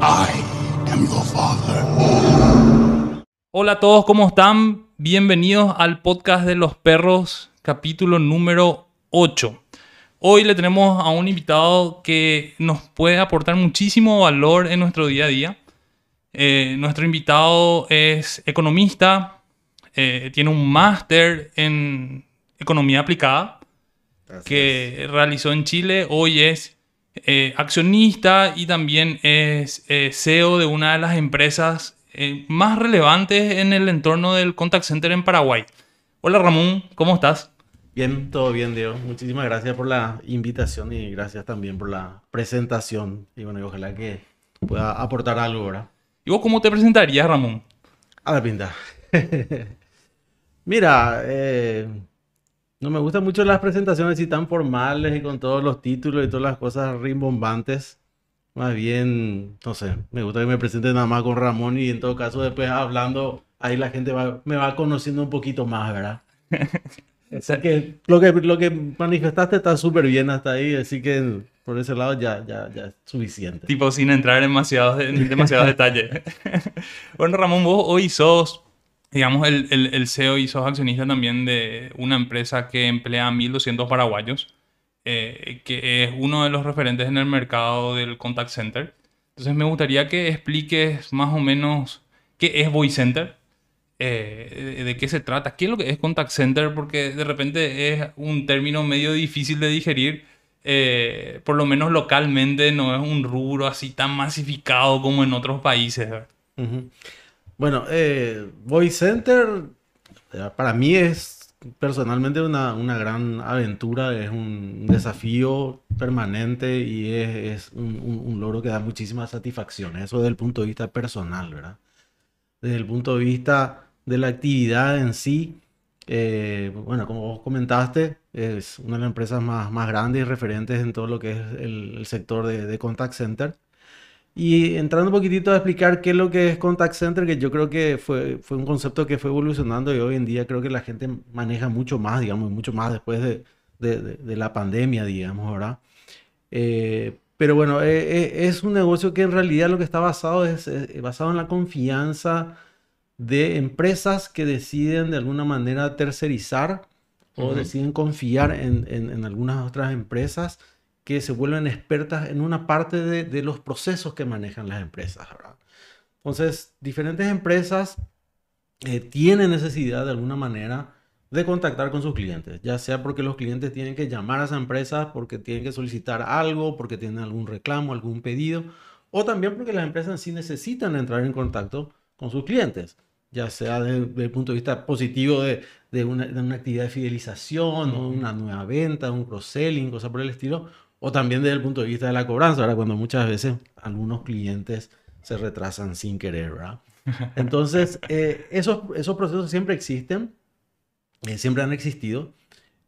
I am your father. Hola a todos, ¿cómo están? Bienvenidos al podcast de los perros, capítulo número 8. Hoy le tenemos a un invitado que nos puede aportar muchísimo valor en nuestro día a día. Eh, nuestro invitado es economista, eh, tiene un máster en economía aplicada que realizó en Chile. Hoy es eh, accionista y también es CEO de una de las empresas más relevantes en el entorno del contact center en Paraguay. Hola Ramón, ¿cómo estás? Bien, todo bien, Diego. Muchísimas gracias por la invitación y gracias también por la presentación. Y bueno, ojalá que pueda aportar algo, ¿verdad? ¿Y vos cómo te presentarías, Ramón? A la pinta. Mira, eh, no me gustan mucho las presentaciones así tan formales y con todos los títulos y todas las cosas rimbombantes. Más bien, no sé, me gusta que me presente nada más con Ramón y en todo caso después hablando, ahí la gente me va conociendo un poquito más, ¿verdad? Sea que lo que, lo que manifestaste está súper bien hasta ahí, así que por ese lado ya, ya, ya es suficiente. Tipo, sin entrar en demasiados, en demasiados detalles. bueno, Ramón, vos hoy sos, digamos, el, el, el, CEO y sos accionista también de una empresa que emplea 1.200 paraguayos, eh, que es uno de los referentes en el mercado del contact center. Entonces me gustaría que expliques más o menos qué es Voice Center eh, de qué se trata, qué es lo que es contact center, porque de repente es un término medio difícil de digerir, eh, por lo menos localmente no es un rubro así tan masificado como en otros países. Bueno, eh, Voice Center eh, para mí es personalmente una, una, gran aventura, es un desafío permanente y es, es un, un, logro que da muchísimas satisfacciones, eso desde el punto de vista personal, ¿verdad? Desde el punto de vista de la actividad en sí. Eh, bueno, como vos comentaste, es una de las empresas más, más grandes y referentes en todo lo que es el, sector de, contact center. Y entrando un poquitito a explicar qué es lo que es contact center, que yo creo que fue, fue un concepto que fue evolucionando y hoy en día creo que la gente maneja mucho más, digamos, mucho más después de, de, la pandemia, digamos, ¿verdad? Eh, pero bueno, eh, es un negocio que en realidad lo que está basado es basado en la confianza de empresas que deciden de alguna manera tercerizar o deciden confiar en, algunas otras empresas que se vuelven expertas en una parte de, los procesos que manejan las empresas. Entonces, diferentes empresas eh, tienen necesidad de alguna manera de contactar con sus clientes, ya sea porque los clientes tienen que llamar a esa empresa, porque tienen que solicitar algo, porque tienen algún reclamo, algún pedido, o también porque las empresas sí necesitan entrar en contacto con sus clientes ya sea desde, el punto de vista positivo de, de, una, de una, actividad de fidelización, o una nueva venta, un cross-selling, cosas por el estilo, o también desde el punto de vista de la cobranza, ¿verdad? cuando muchas veces algunos clientes se retrasan sin querer. ¿verdad? Entonces, eh, esos, esos procesos siempre existen, eh, siempre han existido,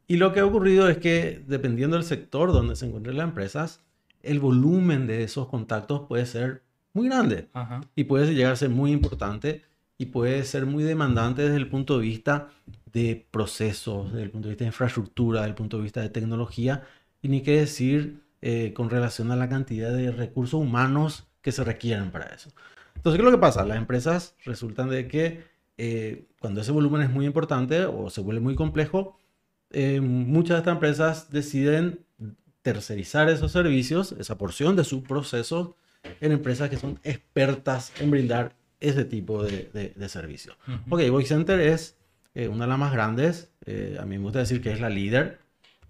y lo que ha ocurrido es que dependiendo del sector donde se encuentren las empresas, el volumen de esos contactos puede ser muy grande y puede llegar a ser muy importante y puede ser muy demandante desde el punto de vista de procesos, desde el punto de vista de infraestructura, desde el punto de vista de tecnología, y ni qué decir eh, con relación a la cantidad de recursos humanos que se requieren para eso. Entonces, ¿qué es lo que pasa? Las empresas resultan de que eh, cuando ese volumen es muy importante o se vuelve muy complejo, eh, muchas de estas empresas deciden tercerizar esos servicios, esa porción de su proceso, en empresas que son expertas en brindar ese tipo de, de, servicios. Ok, Voice Center es eh, una de las más grandes, eh, a mí me gusta decir que es la líder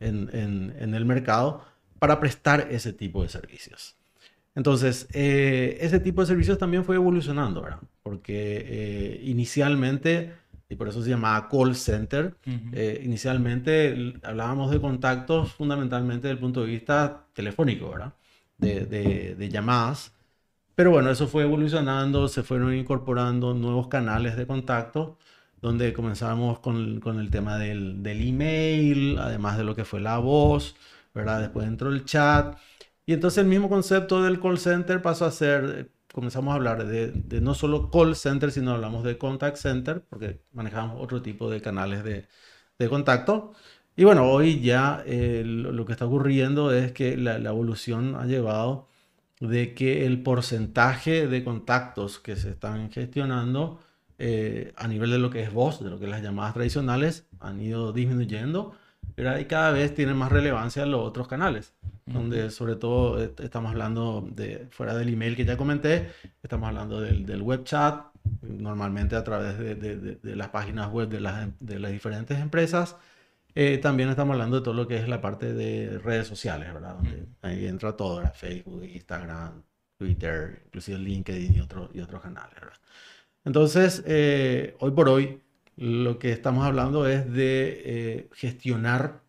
en, en, en, el mercado para prestar ese tipo de servicios. Entonces, eh, ese tipo de servicios también fue evolucionando, ¿verdad? Porque inicialmente, y por eso se llamaba call center, inicialmente hablábamos de contactos fundamentalmente desde el punto de vista telefónico, ¿verdad? De, de, de llamadas pero bueno, eso fue evolucionando, se fueron incorporando nuevos canales de contacto, donde comenzamos con, con el tema del, del, email, además de lo que fue la voz, ¿verdad? Después entró el chat. Y entonces el mismo concepto del call center pasó a ser, comenzamos a hablar de, de no solo call center, sino hablamos de contact center, porque manejamos otro tipo de canales de, de contacto. Y bueno, hoy ya eh, lo, que está ocurriendo es que la, la evolución ha llevado de que el porcentaje de contactos que se están gestionando eh, a nivel de lo que es voz, de lo que las llamadas tradicionales, han ido disminuyendo y cada vez tienen más relevancia los otros canales, donde sobre todo eh, estamos hablando de, fuera del email que ya comenté, estamos hablando del, del web chat, normalmente a través de, de, de las páginas web de las, de las diferentes empresas. Eh, también estamos hablando de todo lo que es la parte de redes sociales, ¿verdad? Donde ahí entra todo, ¿verdad? Facebook, Instagram, Twitter, inclusive LinkedIn y, otro, y otros canales, ¿verdad? Entonces, eh, hoy por hoy, lo que estamos hablando es de eh, gestionar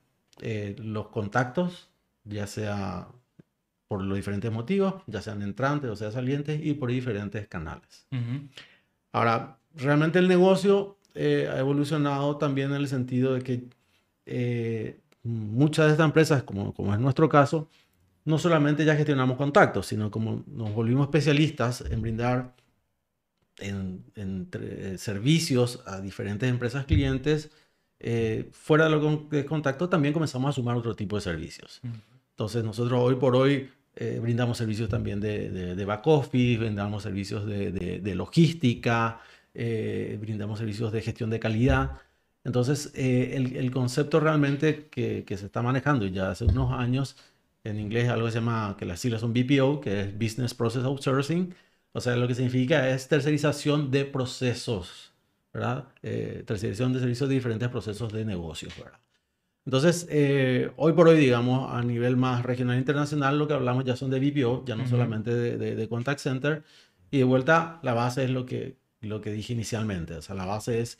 los contactos, ya sea por los diferentes motivos, ya sean entrantes o sea salientes, y por diferentes canales. Ahora, realmente el negocio ha evolucionado también en el sentido de que eh, muchas de estas empresas, como, como es nuestro caso, no solamente ya gestionamos contactos, sino como nos volvimos especialistas en brindar en, eh, servicios a diferentes empresas clientes, eh, fuera de lo de contacto también comenzamos a sumar otro tipo de servicios. Entonces nosotros hoy por hoy brindamos servicios también de, de, back office, brindamos servicios de, de logística, brindamos servicios de gestión de calidad. Entonces, eh, el, concepto realmente que, se está manejando ya hace unos años, en inglés algo que se llama, que las siglas son BPO, que es Business Process Outsourcing, o sea, lo que significa es tercerización de procesos, ¿verdad? Eh, tercerización de servicios de diferentes procesos de negocios, ¿verdad? Entonces, eh, hoy por hoy, digamos, a nivel más regional e internacional, lo que hablamos ya son de BPO, ya no solamente de, de, contact center. Y de vuelta, la base es lo que, lo que dije inicialmente. O sea, la base es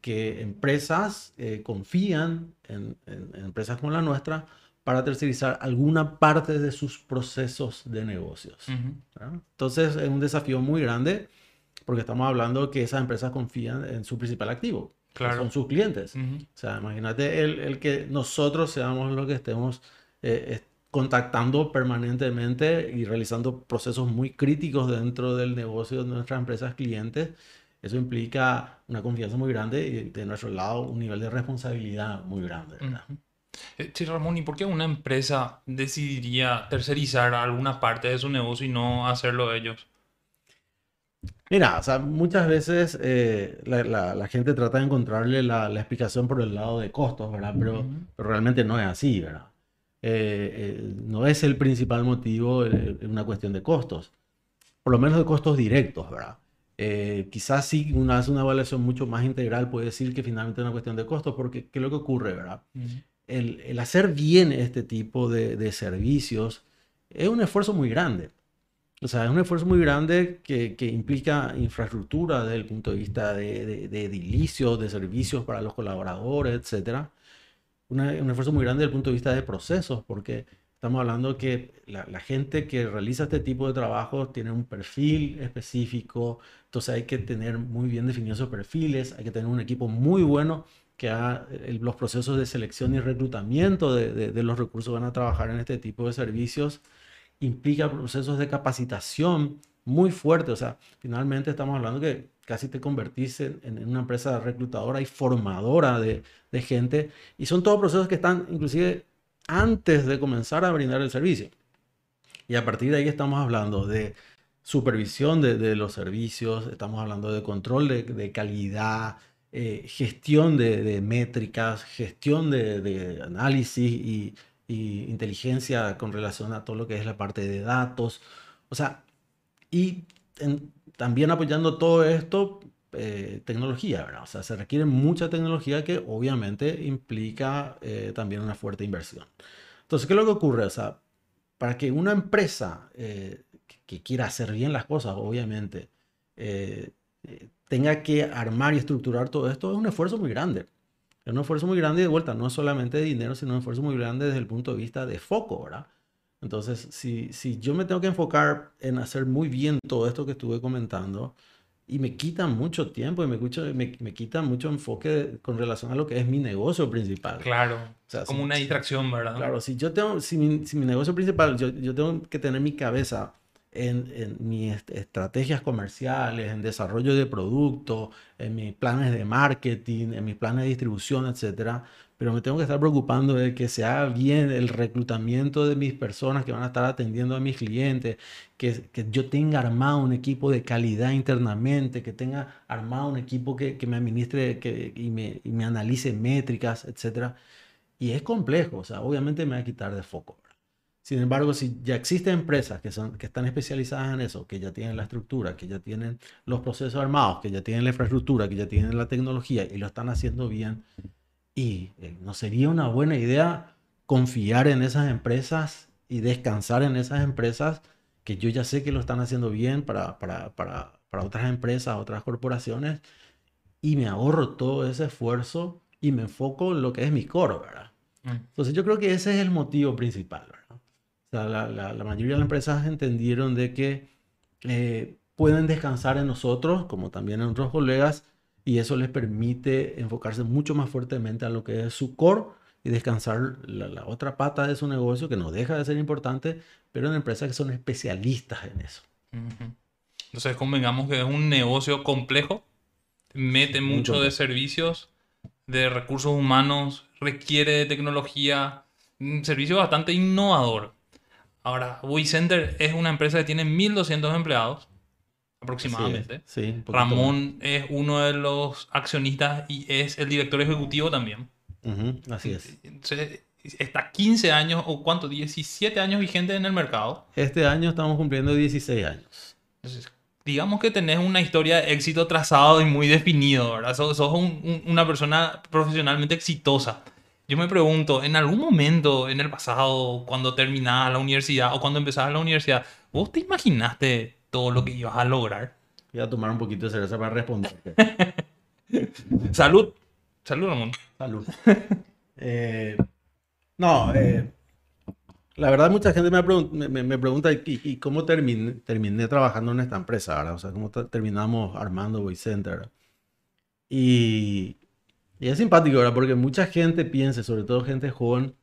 que empresas eh, confían en, empresas como la nuestra para tercerizar alguna parte de sus procesos de negocios. Entonces es un desafío muy grande porque estamos hablando que esas empresas confían en su principal activo, claro. que son sus clientes. O sea, imagínate el, el, que nosotros seamos los que estemos eh, contactando permanentemente y realizando procesos muy críticos dentro del negocio de nuestras empresas clientes eso implica una confianza muy grande y de nuestro lado un nivel de responsabilidad muy grande. ¿verdad? Eh, sí, Ramón, ¿y por qué una empresa decidiría tercerizar alguna parte de su negocio y no hacerlo ellos? Mira, o sea, muchas veces eh, la, gente trata de encontrarle la, explicación por el lado de costos, ¿verdad? Pero, realmente no es así, ¿verdad? Eh, no es el principal motivo una cuestión de costos, por lo menos de costos directos, ¿verdad? Eh, quizás sí, una hace una evaluación mucho más integral, puede decir que finalmente es una cuestión de costos, porque ¿qué es lo que ocurre, verdad? El, hacer bien este tipo de, servicios es un esfuerzo muy grande. O sea, es un esfuerzo muy grande que, que implica infraestructura desde el punto de vista de, de, de edilicios, de servicios para los colaboradores, etc. un esfuerzo muy grande desde el punto de vista de procesos, porque Estamos hablando que la, gente que realiza este tipo de trabajo tiene un perfil específico, entonces hay que tener muy bien definidos esos perfiles, hay que tener un equipo muy bueno que los procesos de selección y reclutamiento de, los recursos van a trabajar en este tipo de servicios. Implica procesos de capacitación muy fuertes, o sea, finalmente estamos hablando que casi te convertís en, en una empresa reclutadora y formadora de, de gente, y son todos procesos que están inclusive antes de comenzar a brindar el servicio. Y a partir de ahí estamos hablando de supervisión de, los servicios, estamos hablando de control de, calidad, eh, gestión de, métricas, gestión de, análisis y, inteligencia con relación a todo lo que es la parte de datos. O sea, y también apoyando todo esto eh, tecnología, ¿verdad? O sea, se requiere mucha tecnología que obviamente implica eh, también una fuerte inversión. Entonces, ¿qué es lo que ocurre? O sea, para que una empresa que, quiera hacer bien las cosas, obviamente, tenga que armar y estructurar todo esto, es un esfuerzo muy grande. Es un esfuerzo muy grande y de vuelta, no solamente de dinero, sino un esfuerzo muy grande desde el punto de vista de foco, ¿verdad? Entonces, si, si yo me tengo que enfocar en hacer muy bien todo esto que estuve comentando, y me quita mucho tiempo y me, me, me quita mucho enfoque con relación a lo que es mi negocio principal. Claro, como una distracción, ¿verdad? Claro, si yo tengo, si mi, si mi negocio principal, yo, yo, tengo que tener mi cabeza en, en mis estrategias comerciales, en desarrollo de productos, en mis planes de marketing, en mis planes de distribución, etcétera, pero me tengo que estar preocupando de que se haga bien el reclutamiento de mis personas que van a estar atendiendo a mis clientes, que, que yo tenga armado un equipo de calidad internamente, que tenga armado un equipo que, que me administre que, y, me, y me analice métricas, etc. Y es complejo, o sea, obviamente me va a quitar de foco. Sin embargo, si ya existen empresas que, son, que están especializadas en eso, que ya tienen la estructura, que ya tienen los procesos armados, que ya tienen la infraestructura, que ya tienen la tecnología y lo están haciendo bien, y eh, no sería una buena idea confiar en esas empresas y descansar en esas empresas que yo ya sé que lo están haciendo bien para, para, para, para otras empresas, otras corporaciones, y me ahorro todo ese esfuerzo y me enfoco en lo que es mi core, ¿verdad? Mm. Entonces yo creo que ese es el motivo principal, ¿verdad? O sea, la, la, la mayoría de las empresas entendieron de que eh, pueden descansar en nosotros, como también en otros colegas, y eso les permite enfocarse mucho más fuertemente a lo que es su core y descansar la, la, otra pata de su negocio que no deja de ser importante, pero en empresas que son especialistas en eso. Entonces convengamos que es un negocio complejo, mete mucho, mucho de servicios, de recursos humanos, requiere de tecnología, un servicio bastante innovador. Ahora, WeCenter es una empresa que tiene 1.200 empleados aproximadamente. Sí, sí, Ramón es uno de los accionistas y es el director ejecutivo también. Uh -huh, así es. Entonces, está 15 años o cuánto, 17 años vigente en el mercado. Este año estamos cumpliendo 16 años. Entonces, digamos que tenés una historia de éxito trazado y muy definido, ¿verdad? Sos, sos un, un, una persona profesionalmente exitosa. Yo me pregunto, en algún momento en el pasado, cuando terminabas la universidad o cuando empezabas la universidad, ¿vos te imaginaste todo lo que ibas a lograr? Voy a tomar un poquito de cerveza para responder. Salud. Salud, Ramón. Salud. eh, no, eh, la verdad mucha gente me, pregun me, me pregunta ¿y, y cómo terminé, terminé, trabajando en esta empresa, ¿verdad? O sea, cómo terminamos armando Voice Center. Y, y, es simpático, ¿verdad? Porque mucha gente piensa, sobre todo gente joven,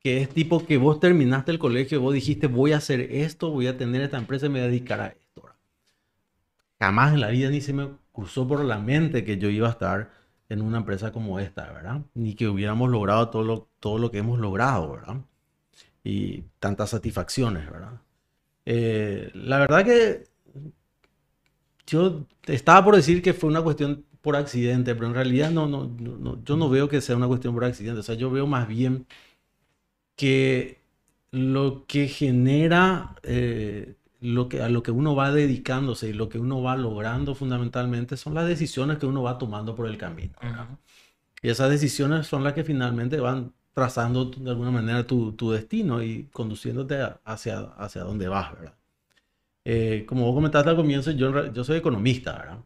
que es tipo que vos terminaste el colegio, vos dijiste voy a hacer esto, voy a tener esta empresa y me voy a dedicar a esto. Jamás en la vida ni se me cruzó por la mente que yo iba a estar en una empresa como esta, ¿verdad? Ni que hubiéramos logrado todo lo, todo lo que hemos logrado, ¿verdad? Y tantas satisfacciones, ¿verdad? Eh, la verdad que yo estaba por decir que fue una cuestión por accidente, pero en realidad no, no, no, yo no veo que sea una cuestión por accidente, o sea, yo veo más bien que lo que genera eh, lo que, a lo que uno va dedicándose y lo que uno va logrando fundamentalmente son las decisiones que uno va tomando por el camino. Uh -huh. Y esas decisiones son las que finalmente van trazando de alguna manera tu, tu destino y conduciéndote hacia, hacia donde vas, ¿verdad? Eh, como vos comentaste al comienzo, yo, yo soy economista, ¿verdad?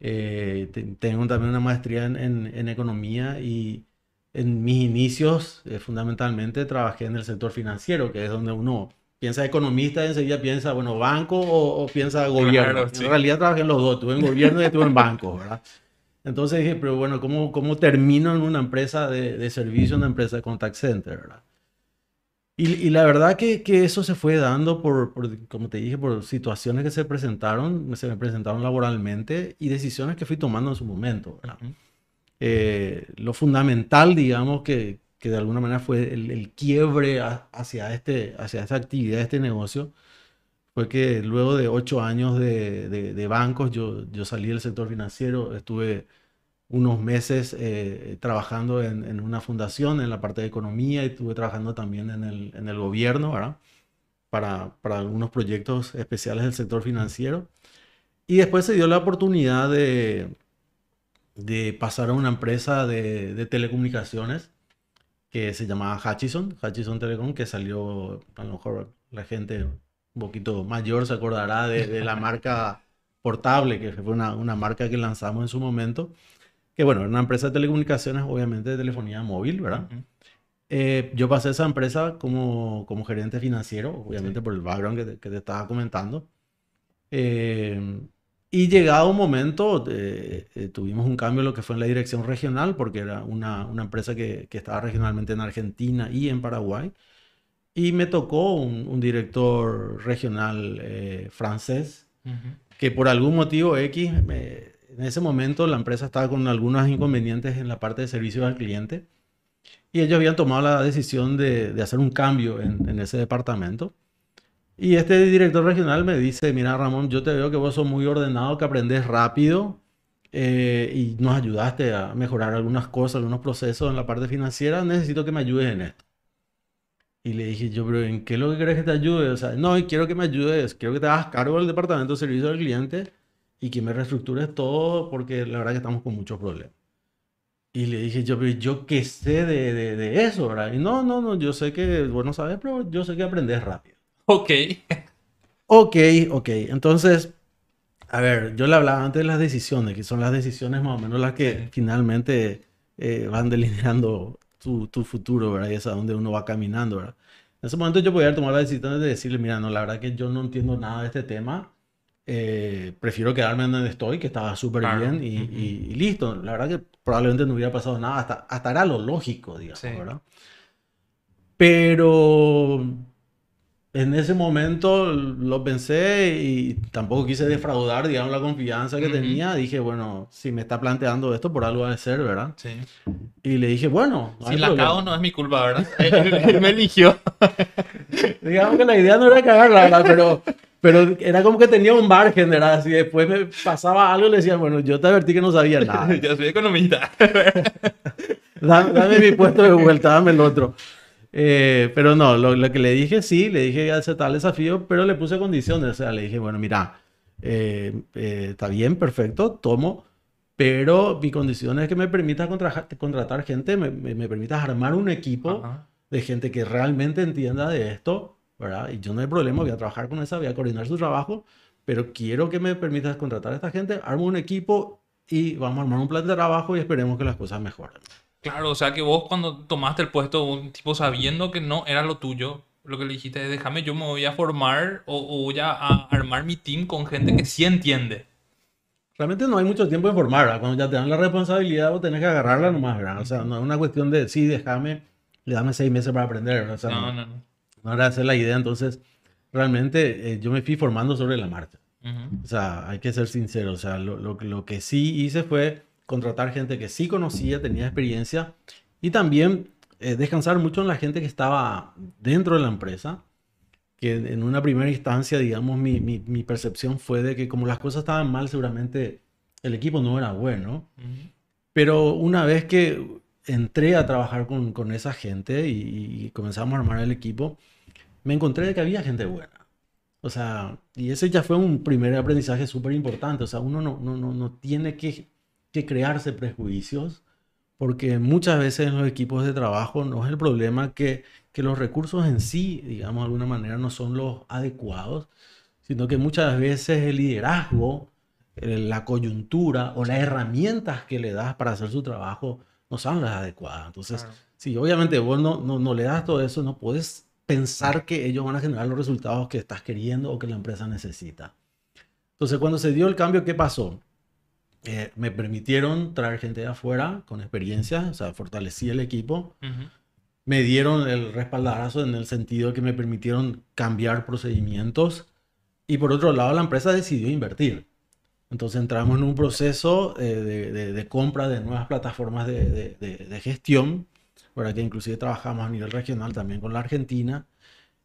Eh, tengo también una maestría en, en, en economía y en mis inicios eh, fundamentalmente trabajé en el sector financiero, que es donde uno piensa economista y enseguida piensa, bueno, banco o, o piensa gobierno. Claro, sí. En realidad trabajé en los dos, estuve en gobierno y estuve en banco, ¿verdad? Entonces dije, pero bueno, ¿cómo, cómo termino en una empresa de, de servicio, una empresa de contact center, ¿verdad? Y, y la verdad que, que, eso se fue dando por, por, como te dije, por situaciones que se presentaron, se me presentaron laboralmente y decisiones que fui tomando en su momento, ¿verdad? Uh -huh. eh, lo fundamental, digamos, que, que de alguna manera fue el, el quiebre a, hacia, este, hacia esta actividad, este negocio, fue que luego de ocho años de, de, de bancos, yo, yo, salí del sector financiero, estuve unos meses eh, trabajando en, en, una fundación en la parte de economía y estuve trabajando también en el, en el gobierno, ¿verdad? Para, para, algunos proyectos especiales del sector financiero. Y después se dio la oportunidad de, de pasar a una empresa de, de telecomunicaciones que se llamaba Hutchison, Hutchison Telecom, que salió, a lo mejor la gente un poquito mayor se acordará de, de la marca Portable, que fue una, una, marca que lanzamos en su momento, que bueno, era una empresa de telecomunicaciones, obviamente de telefonía móvil, ¿verdad? Uh -huh. eh, yo pasé a esa empresa como, como gerente financiero, obviamente sí. por el background que te, que te estaba comentando. Eh, y llegado un momento, eh, eh, tuvimos un cambio en lo que fue en la dirección regional, porque era una, una empresa que, que, estaba regionalmente en Argentina y en Paraguay. Y me tocó un, un director regional eh, francés uh -huh. que por algún motivo X, me, en ese momento la empresa estaba con algunos inconvenientes en la parte de servicio al cliente Y ellos habían tomado la decisión de, hacer un cambio en, ese departamento. Y este director regional me dice, mira Ramón, yo te veo que vos sos muy ordenado, que aprendes rápido eh, y nos ayudaste a mejorar algunas cosas, algunos procesos en la parte financiera, necesito que me ayudes en esto. Y le dije yo, pero ¿en qué lo que querés que te ayude? O sea, no, quiero que me ayudes, quiero que te hagas cargo del departamento de servicio al cliente y que me reestructures todo porque la verdad que estamos con muchos problemas. Y le dije yo, pero yo qué sé de, de, de eso, ¿verdad? Y no, no, no, yo sé que, bueno, sabes, pero yo sé que aprendes rápido. Ok. Ok, ok. Entonces, a ver, yo le hablaba antes de las decisiones, que son las decisiones más o menos las que finalmente eh, van delineando tu, tu, futuro, ¿verdad? Y es a donde uno va caminando, ¿verdad? En ese momento yo podía tomar la decisión de decirle, mira, no, la verdad que yo no entiendo nada de este tema. Eh, prefiero quedarme donde estoy, que estaba súper Claro. bien y, Ujú. y- y listo. La verdad que probablemente no hubiera pasado nada, hasta, hasta era lo lógico, digamos, Sí. ¿verdad? Pero en ese momento lo pensé y tampoco quise defraudar, digamos, la confianza que Ujú. tenía. Dije, bueno, si me está planteando esto, por algo ha de ser, ¿verdad? Sí. Y le dije, bueno, no Si la cago no es mi culpa, ¿verdad? él, él me eligió. Digamos que la idea no era cagarla, ¿verdad? Pero, pero era como que tenía un margen, ¿verdad? Si después me pasaba algo, le decía, bueno, yo te advertí que no sabía nada. Yo soy economista. Dame, dame mi puesto de vuelta, dame el otro. Eh, pero no, lo, lo que le dije, sí, le dije aceptar el desafío, pero le puse condiciones. O sea, le dije, bueno, mira, eh, eh, está bien, perfecto, tomo, pero mi condición es que me permitas contratar, contratar gente, me, me, me permitas armar un equipo Ajá. de gente que realmente entienda de esto, ¿verdad? Y yo no hay problema, voy a trabajar con esa, voy a coordinar su trabajo, pero quiero que me permitas contratar a esta gente, armo un equipo y vamos a armar un plan de trabajo y esperemos que las cosas mejoren. Claro, o sea que vos cuando tomaste el puesto, un tipo sabiendo que no era lo tuyo, lo que le dijiste es déjame, yo me voy a formar o, o voy a, a armar mi team con gente que sí entiende. Realmente no hay mucho tiempo en formar, ¿verdad? Cuando ya te dan la responsabilidad, vos tenés que agarrarla nomás, ¿verdad? O sea, no es una cuestión de, sí, déjame, le dame seis meses para aprender, ¿verdad? O sea, No, no, no, no. No era esa la idea. Entonces, realmente eh, yo me fui formando sobre la marcha. Ujú. O sea, hay que ser sincero. O sea, lo, lo, lo que sí hice fue contratar gente que sí conocía, tenía experiencia y también eh, descansar mucho en la gente que estaba dentro de la empresa. Que en una primera instancia, digamos, mi, mi, mi percepción fue de que como las cosas estaban mal, seguramente el equipo no era bueno. Ujú. Pero una vez que entré a trabajar con, con esa gente y, y comenzamos a armar el equipo, me encontré de que había gente buena. O sea, y ese ya fue un primer aprendizaje súper importante. O sea, uno no, no, no, no tiene que, que crearse prejuicios, porque muchas veces en los equipos de trabajo no es el problema que, que los recursos en sí, digamos, de alguna manera no son los adecuados, sino que muchas veces el liderazgo, la coyuntura o las herramientas que le das para hacer su trabajo no son las adecuadas. Entonces, Claro. si obviamente vos no, no, no le das todo eso, no puedes pensar que ellos van a generar los resultados que estás queriendo o que la empresa necesita. Entonces, cuando se dio el cambio, ¿qué pasó? Eh, me permitieron traer gente de afuera con experiencia, o sea, fortalecí el equipo. Me dieron el respaldarazo en el sentido que me permitieron cambiar procedimientos. Y por otro lado, la empresa decidió invertir. Entonces entramos en un proceso eh, de, de- de compra de nuevas plataformas de gestión, ¿verdad? que inclusive trabajamos a nivel regional también con la Argentina.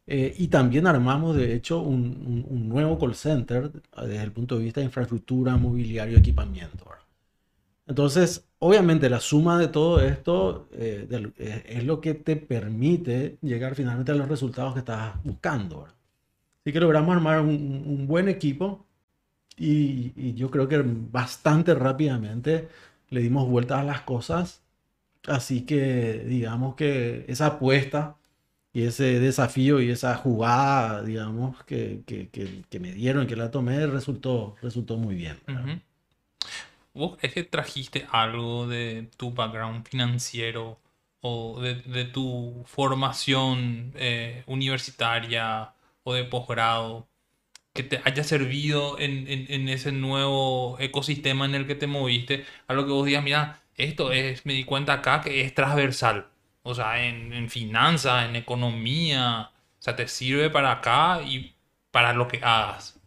Eh, y también armamos, de hecho, un, un- un nuevo call center desde el punto de vista de infraestructura, mobiliario, equipamiento. ¿verdad? Entonces, obviamente, la suma de todo esto eh, del- eh, es lo que te permite llegar finalmente a los resultados que estás buscando. ¿verdad? Así que logramos armar un, un buen equipo y, y yo creo que bastante rápidamente le dimos vueltas a las cosas. Así que digamos que esa apuesta y ese desafío y esa jugada, digamos, que, que, que, que me dieron, que la tomé, resultó, resultó muy bien. ¿Vos es que trajiste algo de tu background financiero o de, de tu formación eh, universitaria o de posgrado que te haya servido en, en- en ese nuevo ecosistema en el que te moviste? Algo que vos digas, mira, esto es, me di cuenta acá que es transversal. O sea, en, en finanzas, en economía. O sea, te sirve para acá y para lo que hagas.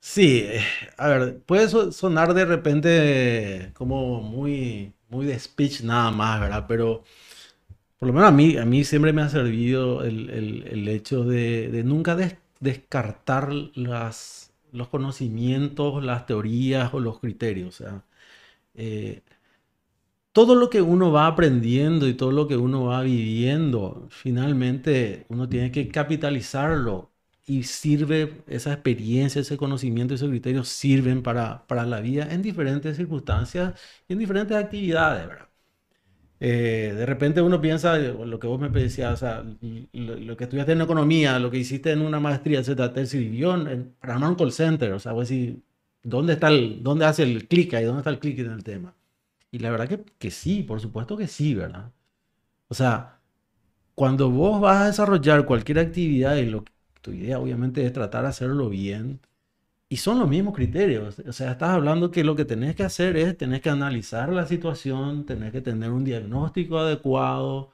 Sí, eh, a ver, puede so- sonar de repente como muy, muy de speech nada más, ¿verdad? Pero por lo menos a mí, a mí siempre me ha servido el, el, el hecho de, de nunca des- descartar las, los conocimientos, las teorías o los criterios. O sea, eh, todo lo que uno va aprendiendo y todo lo que uno va viviendo, finalmente uno tiene que capitalizarlo y sirve, esa experiencia, ese conocimiento, esos criterios sirven para, para la vida en diferentes circunstancias y en diferentes actividades, ¿verdad? Eh, de repente uno piensa, lo que vos me decías, lo, que estudiaste en economía, lo que hiciste en una maestría, etcétera, te sirvió en- para armar un call center, o sea, vos decís, ¿dónde está el, dónde hace el clic ahí? ¿Dónde está el clic en el tema? Y la verdad que, que sí, por supuesto que sí, ¿verdad? O sea, cuando vos vas a desarrollar cualquier actividad y lo, tu idea obviamente es tratar de hacerlo bien, y son los mismos criterios. O sea, estás hablando que lo que tenés que hacer es, tenés que analizar la situación, tenés que tener un diagnóstico adecuado.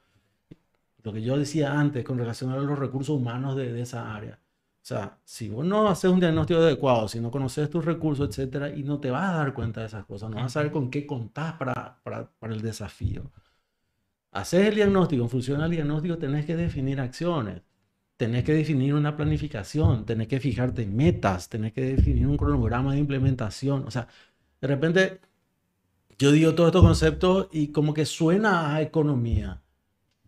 Lo que yo decía antes con relación a los recursos humanos de, de esa área. O sea, si vos no haces un diagnóstico adecuado, si no conoces tus recursos, etcétera, y no te vas a dar cuenta de esas cosas, no vas a saber con qué contás para, para, para el desafío. Haces el diagnóstico, en función al diagnóstico tenés que definir acciones tenés que definir una planificación, tenés que fijarte metas, tenés que definir un cronograma de implementación. O sea, de repente yo digo todos estos conceptos y como que suena a economía,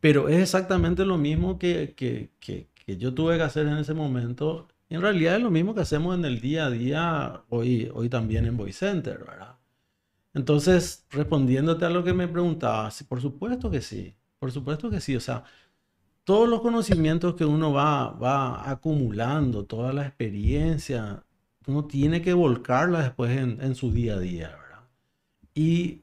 pero es exactamente lo mismo que, que, que, que yo tuve que hacer en ese momento. En realidad es lo mismo que hacemos en el día a día hoy, hoy también en Voice Center, ¿verdad? Entonces, respondiéndote a lo que me preguntabas, por supuesto que sí, por supuesto que sí. O sea, todos los conocimientos que uno va, va acumulando, toda la experiencia, uno tiene que volcarla después en, en su día a día, ¿verdad? Y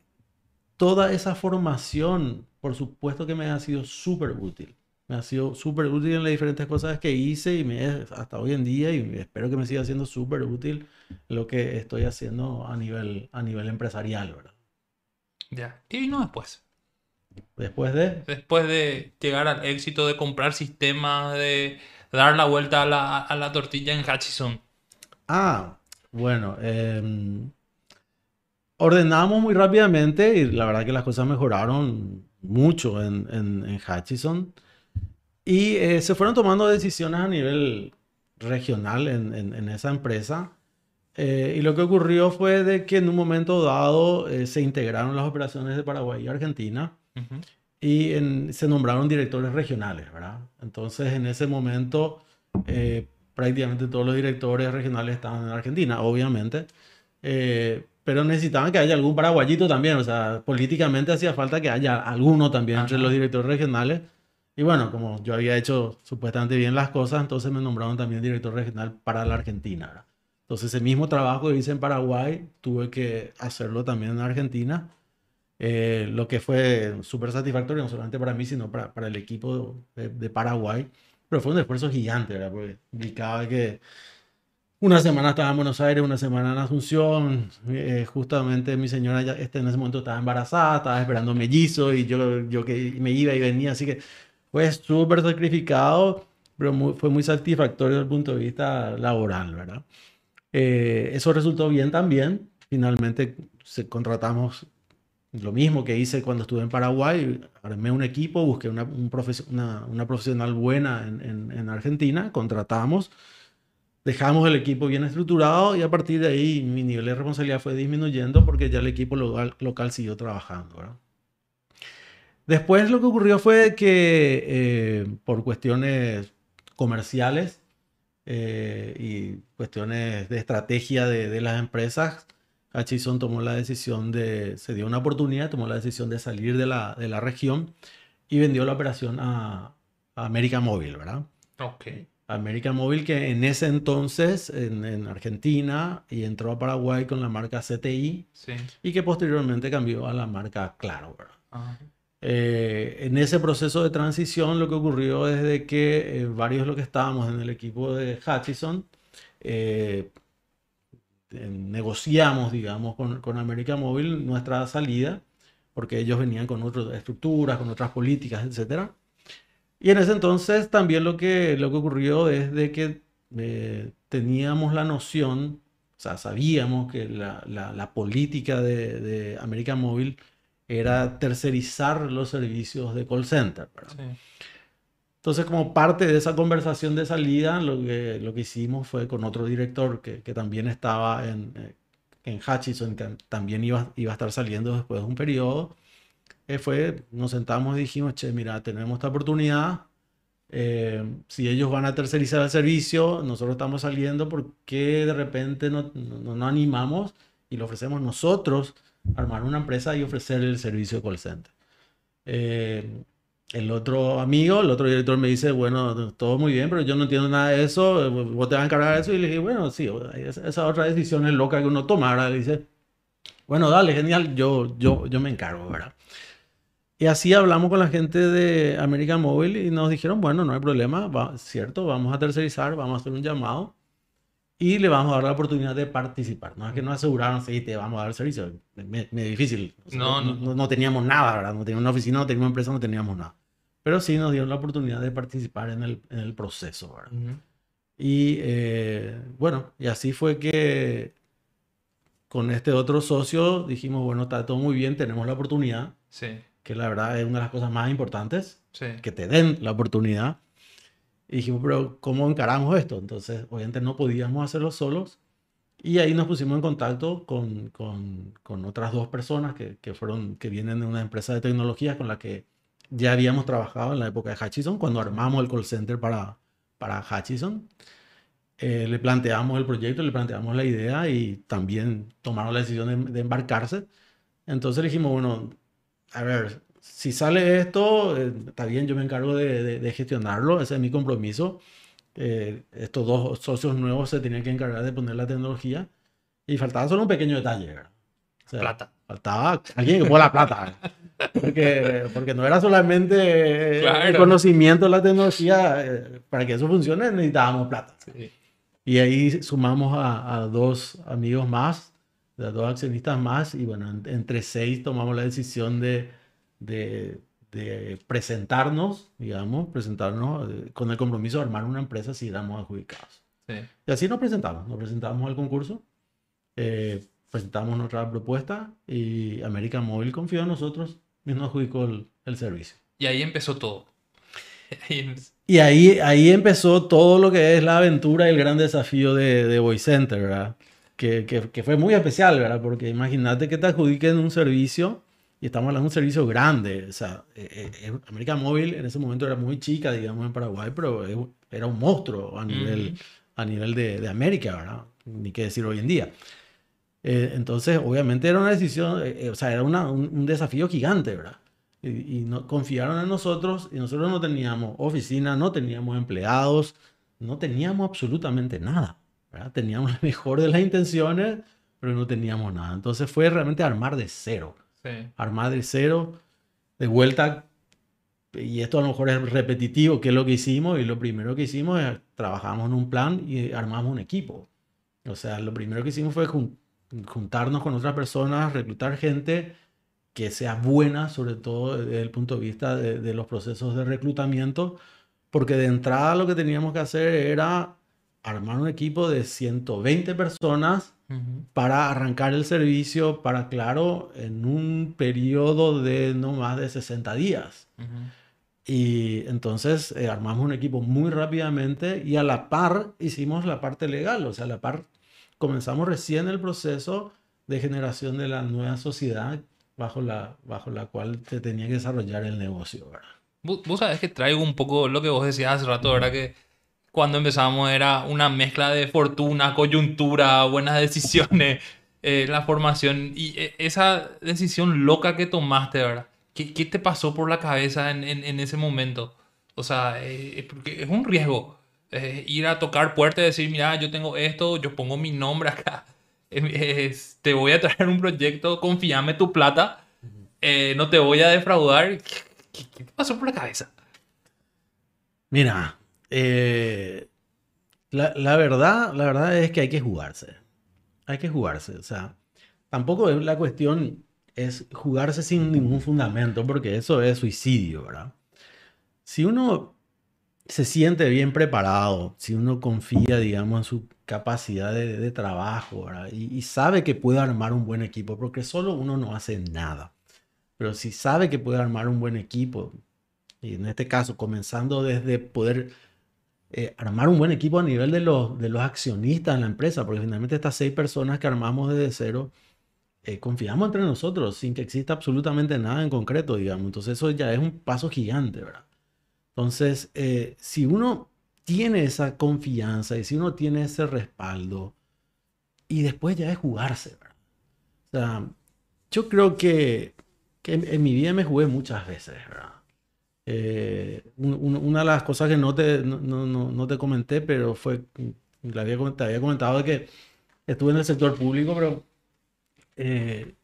toda esa formación, por supuesto que me ha sido súper útil. Me ha sido súper útil en las diferentes cosas que hice y me hasta hoy en día y espero que me siga siendo súper útil lo que estoy haciendo a nivel, a nivel empresarial, ¿verdad? Ya. ¿Qué vino después? Después de... Después de llegar al éxito de comprar sistemas, de dar la vuelta a la, a la tortilla en Hutchison. Ah, bueno, em, ordenamos muy rápidamente y la verdad que las cosas mejoraron mucho en, en, en Hutchison y eh, se fueron tomando decisiones a nivel regional en, en- en esa empresa. Eh, y lo que ocurrió fue de que en un momento dado eh, se integraron las operaciones de Paraguay y Argentina Ujú. y en- se nombraron directores regionales, ¿verdad? Entonces, en ese momento, eh, prácticamente todos los directores regionales estaban en Argentina, obviamente, eh, pero necesitaban que haya algún paraguayito también, o sea, políticamente hacía falta que haya alguno también entre los directores regionales. Y bueno, como yo había hecho supuestamente bien las cosas, entonces me nombraron también director regional para la Argentina. Entonces, ese mismo trabajo que hice en Paraguay, tuve que hacerlo también en Argentina. Eh, lo que fue súper satisfactorio, no solamente para mí, sino para, para el equipo de, de Paraguay. Pero fue un esfuerzo gigante, ¿verdad? Porque indicaba que una semana estaba en Buenos Aires, una semana en Asunción. eh, justamente mi señora ya, este, en ese momento estaba embarazada, estaba esperando mellizo y yo, yo que me iba y venía. Así que fue súper sacrificado, pero fue muy satisfactorio desde el punto de vista laboral, ¿verdad? Eh, eso resultó bien también. Finalmente se, contratamos lo mismo que hice cuando estuve en Paraguay. Armé un equipo, busqué una, una, profesional buena en, en- en Argentina, contratamos, dejamos el equipo bien estructurado y a partir de ahí mi nivel de responsabilidad fue disminuyendo porque ya el equipo local, local siguió trabajando. ¿verdad? Después lo que ocurrió fue que eh, por cuestiones comerciales eh, y cuestiones de estrategia de, de las empresas, Hutchison tomó la decisión de, se dio una oportunidad, tomó la decisión de salir de la, de la región y vendió la operación a, a América Móvil, ¿verdad? Ok. América Móvil que en ese entonces en, en Argentina y entró a Paraguay con la marca CTI Sí. y que posteriormente cambió a la marca Claro, ¿verdad? Ajá. Eh, en ese proceso de transición lo que ocurrió es que eh, varios los que estábamos en el equipo de Hutchison eh, negociamos, digamos, con, con América Móvil nuestra salida, porque ellos venían con otras estructuras, con otras políticas, etc. Y en ese entonces también lo que, lo que ocurrió es que eh, teníamos la noción, o sea, sabíamos que la, la- la política de, de América Móvil era tercerizar los servicios de call center. Sí. Entonces, como parte de esa conversación de salida, lo que, lo que hicimos fue con otro director que, que también estaba en, eh, en Hutchison, que también iba, iba a estar saliendo después de un periodo, eh, fue, nos sentamos y dijimos, che, mira, tenemos esta oportunidad, eh, si ellos van a tercerizar el servicio, nosotros estamos saliendo, ¿por qué de repente no, no, no animamos y le ofrecemos nosotros armar una empresa y ofrecer el servicio call center? Eh, el otro amigo, el otro director me dice, bueno, todo muy bien, pero yo no entiendo nada de eso, vos te vas a encargar de eso. Y le dije, bueno, sí, esa, otra decisión es loca que uno toma. Ahora dice, bueno, dale, genial, yo, yo, yo me encargo, ¿verdad? Y así hablamos con la gente de American Mobile y nos dijeron, bueno, no hay problema, va, cierto, vamos a tercerizar, vamos a hacer un llamado y le vamos a dar la oportunidad de participar. No es que nos aseguraron, sí, te vamos a dar servicio, me, me difícil. O sea, No, no, no. no, teníamos nada, ¿verdad? No teníamos una oficina, no teníamos una empresa, no teníamos nada. Pero sí nos dieron la oportunidad de participar en el, en el proceso, ¿verdad? Ujú. Y eh, bueno, y así fue que con este otro socio dijimos, bueno, está todo muy bien, tenemos la oportunidad, Sí, que la verdad es una de las cosas más importantes, sí. que te den la oportunidad. Y dijimos, pero ¿cómo encaramos esto? Entonces, obviamente no podíamos hacerlo solos. Y ahí nos pusimos en contacto con, con, con otras dos personas que, que, fueron, que vienen de una empresa de tecnología con la que ya habíamos trabajado en la época de Hutchison, cuando armamos el call center para, para Hutchison. Eh, le planteamos el proyecto, le planteamos la idea y también tomaron la decisión de, de embarcarse. Entonces dijimos, bueno, a ver, si sale esto, eh, está bien, yo me encargo de, de- de gestionarlo, ese es mi compromiso. Eh, estos dos socios nuevos se tenían que encargar de poner la tecnología y faltaba solo un pequeño detalle. O sea, Plata. Faltaba alguien que ponga la plata. Porque, porque no era solamente eh, el Claro. conocimiento de la tecnología, eh, para que eso funcione necesitábamos plata. Sí. Y ahí sumamos a, a dos amigos más, a dos accionistas más, y bueno, en- entre seis tomamos la decisión de, de, de presentarnos, digamos, presentarnos eh, con el compromiso de armar una empresa si éramos adjudicados. Sí. Y así nos presentamos, nos presentamos al concurso, eh, presentamos nuestra propuesta y América Móvil confió en nosotros y nos adjudicó el, el servicio. Y ahí empezó todo. Em- Y ahí, ahí empezó todo lo que es la aventura y el gran desafío de, de Voice Center, ¿verdad? Que, que, que fue muy especial, ¿verdad? Porque imagínate que te adjudiquen un servicio y estamos hablando de un servicio grande. O sea, eh, eh, América Móvil en ese momento era muy chica, digamos, en Paraguay, pero era un monstruo a nivel, Ujú. a nivel de, de América, ¿verdad? Ni qué decir hoy en día. Eh, entonces, obviamente era una decisión, eh, eh, o sea, era una- un, un desafío gigante, ¿verdad? Y, y no, confiaron en nosotros y nosotros no teníamos oficina, no teníamos empleados, no teníamos absolutamente nada, ¿verdad? Teníamos la mejor de las intenciones, pero no teníamos nada. Entonces fue realmente armar de cero, Sí. armar de cero, de vuelta, y esto a lo mejor es repetitivo, que es lo que hicimos, y lo primero que hicimos es trabajamos en un plan y armamos un equipo. O sea, lo primero que hicimos fue jun- juntarnos con otras personas, reclutar gente que sea buena, sobre todo desde el punto de vista de, de los procesos de reclutamiento, porque de entrada lo que teníamos que hacer era armar un equipo de 120 personas para arrancar el servicio, para, claro, en un periodo de no más de 60 días. Y entonces eh, armamos un equipo muy rápidamente y a la par hicimos la parte legal, o sea, a la par comenzamos recién el proceso de generación de la nueva sociedad bajo la, bajo la cual se tenía que desarrollar el negocio, ¿verdad? Vos, vos sabés que traigo un poco lo que vos decías hace rato, ¿verdad? Que cuando empezamos era una mezcla de fortuna, coyuntura, buenas decisiones, eh, la formación y eh, esa decisión loca que tomaste, ¿verdad? ¿Qué, qué te pasó por la cabeza en, en- en ese momento? O sea, eh, porque es un riesgo eh, ir a tocar puertas y decir, mira, yo tengo esto, yo pongo mi nombre acá, te voy a traer un proyecto, confíame tu plata, eh, no te voy a defraudar. ¿Qué, qué- qué te pasó por la cabeza? Mira, eh, la, verdad, la verdad es que hay que jugarse. Hay que jugarse. O sea, tampoco es la cuestión es jugarse sin ningún fundamento, porque eso es suicidio, ¿verdad? Si uno se siente bien preparado, si uno confía, digamos, en su capacidad de, trabajo, y sabe que puede armar un buen equipo, porque solo uno no hace nada. pero si sabe que puede armar un buen equipo, y en este caso comenzando desde poder eh, armar un buen equipo a nivel de los, de los accionistas en la empresa, porque finalmente estas seis personas que armamos desde cero, eh, confiamos entre nosotros sin que exista absolutamente nada en concreto, digamos. Entonces eso ya es un paso gigante, ¿verdad? Entonces, eh, si uno tiene esa confianza y si uno tiene ese respaldo, y después ya es jugarse, ¿verdad? O sea, yo creo que, que en, mi vida me jugué muchas veces, ¿verdad? Eh, una de las cosas que no te, no, no, no te comenté, pero fue, te había comentado de que estuve en el sector público, pero eh,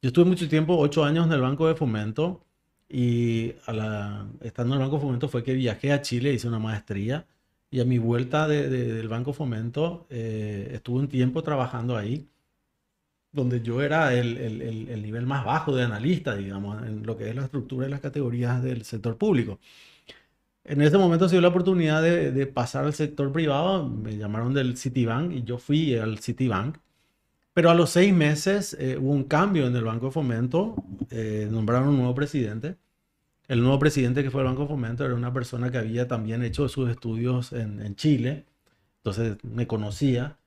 yo estuve mucho tiempo, ocho años en el Banco de Fomento y a la, estando en el Banco de Fomento fue que viajé a Chile, hice una maestría y a mi vuelta de, del Banco Fomento eh, estuve un tiempo trabajando ahí, donde yo era el, el, el, nivel más bajo de analista, digamos, en lo que es la estructura de las categorías del sector público. En ese momento se dio la oportunidad de, de pasar al sector privado, me llamaron del Citibank y yo fui al Citibank pero a los seis meses eh, hubo un cambio en el Banco de Fomento, eh, nombraron un nuevo presidente. El nuevo presidente que fue el Banco de Fomento era una persona que había también hecho sus estudios en, Chile, entonces me conocía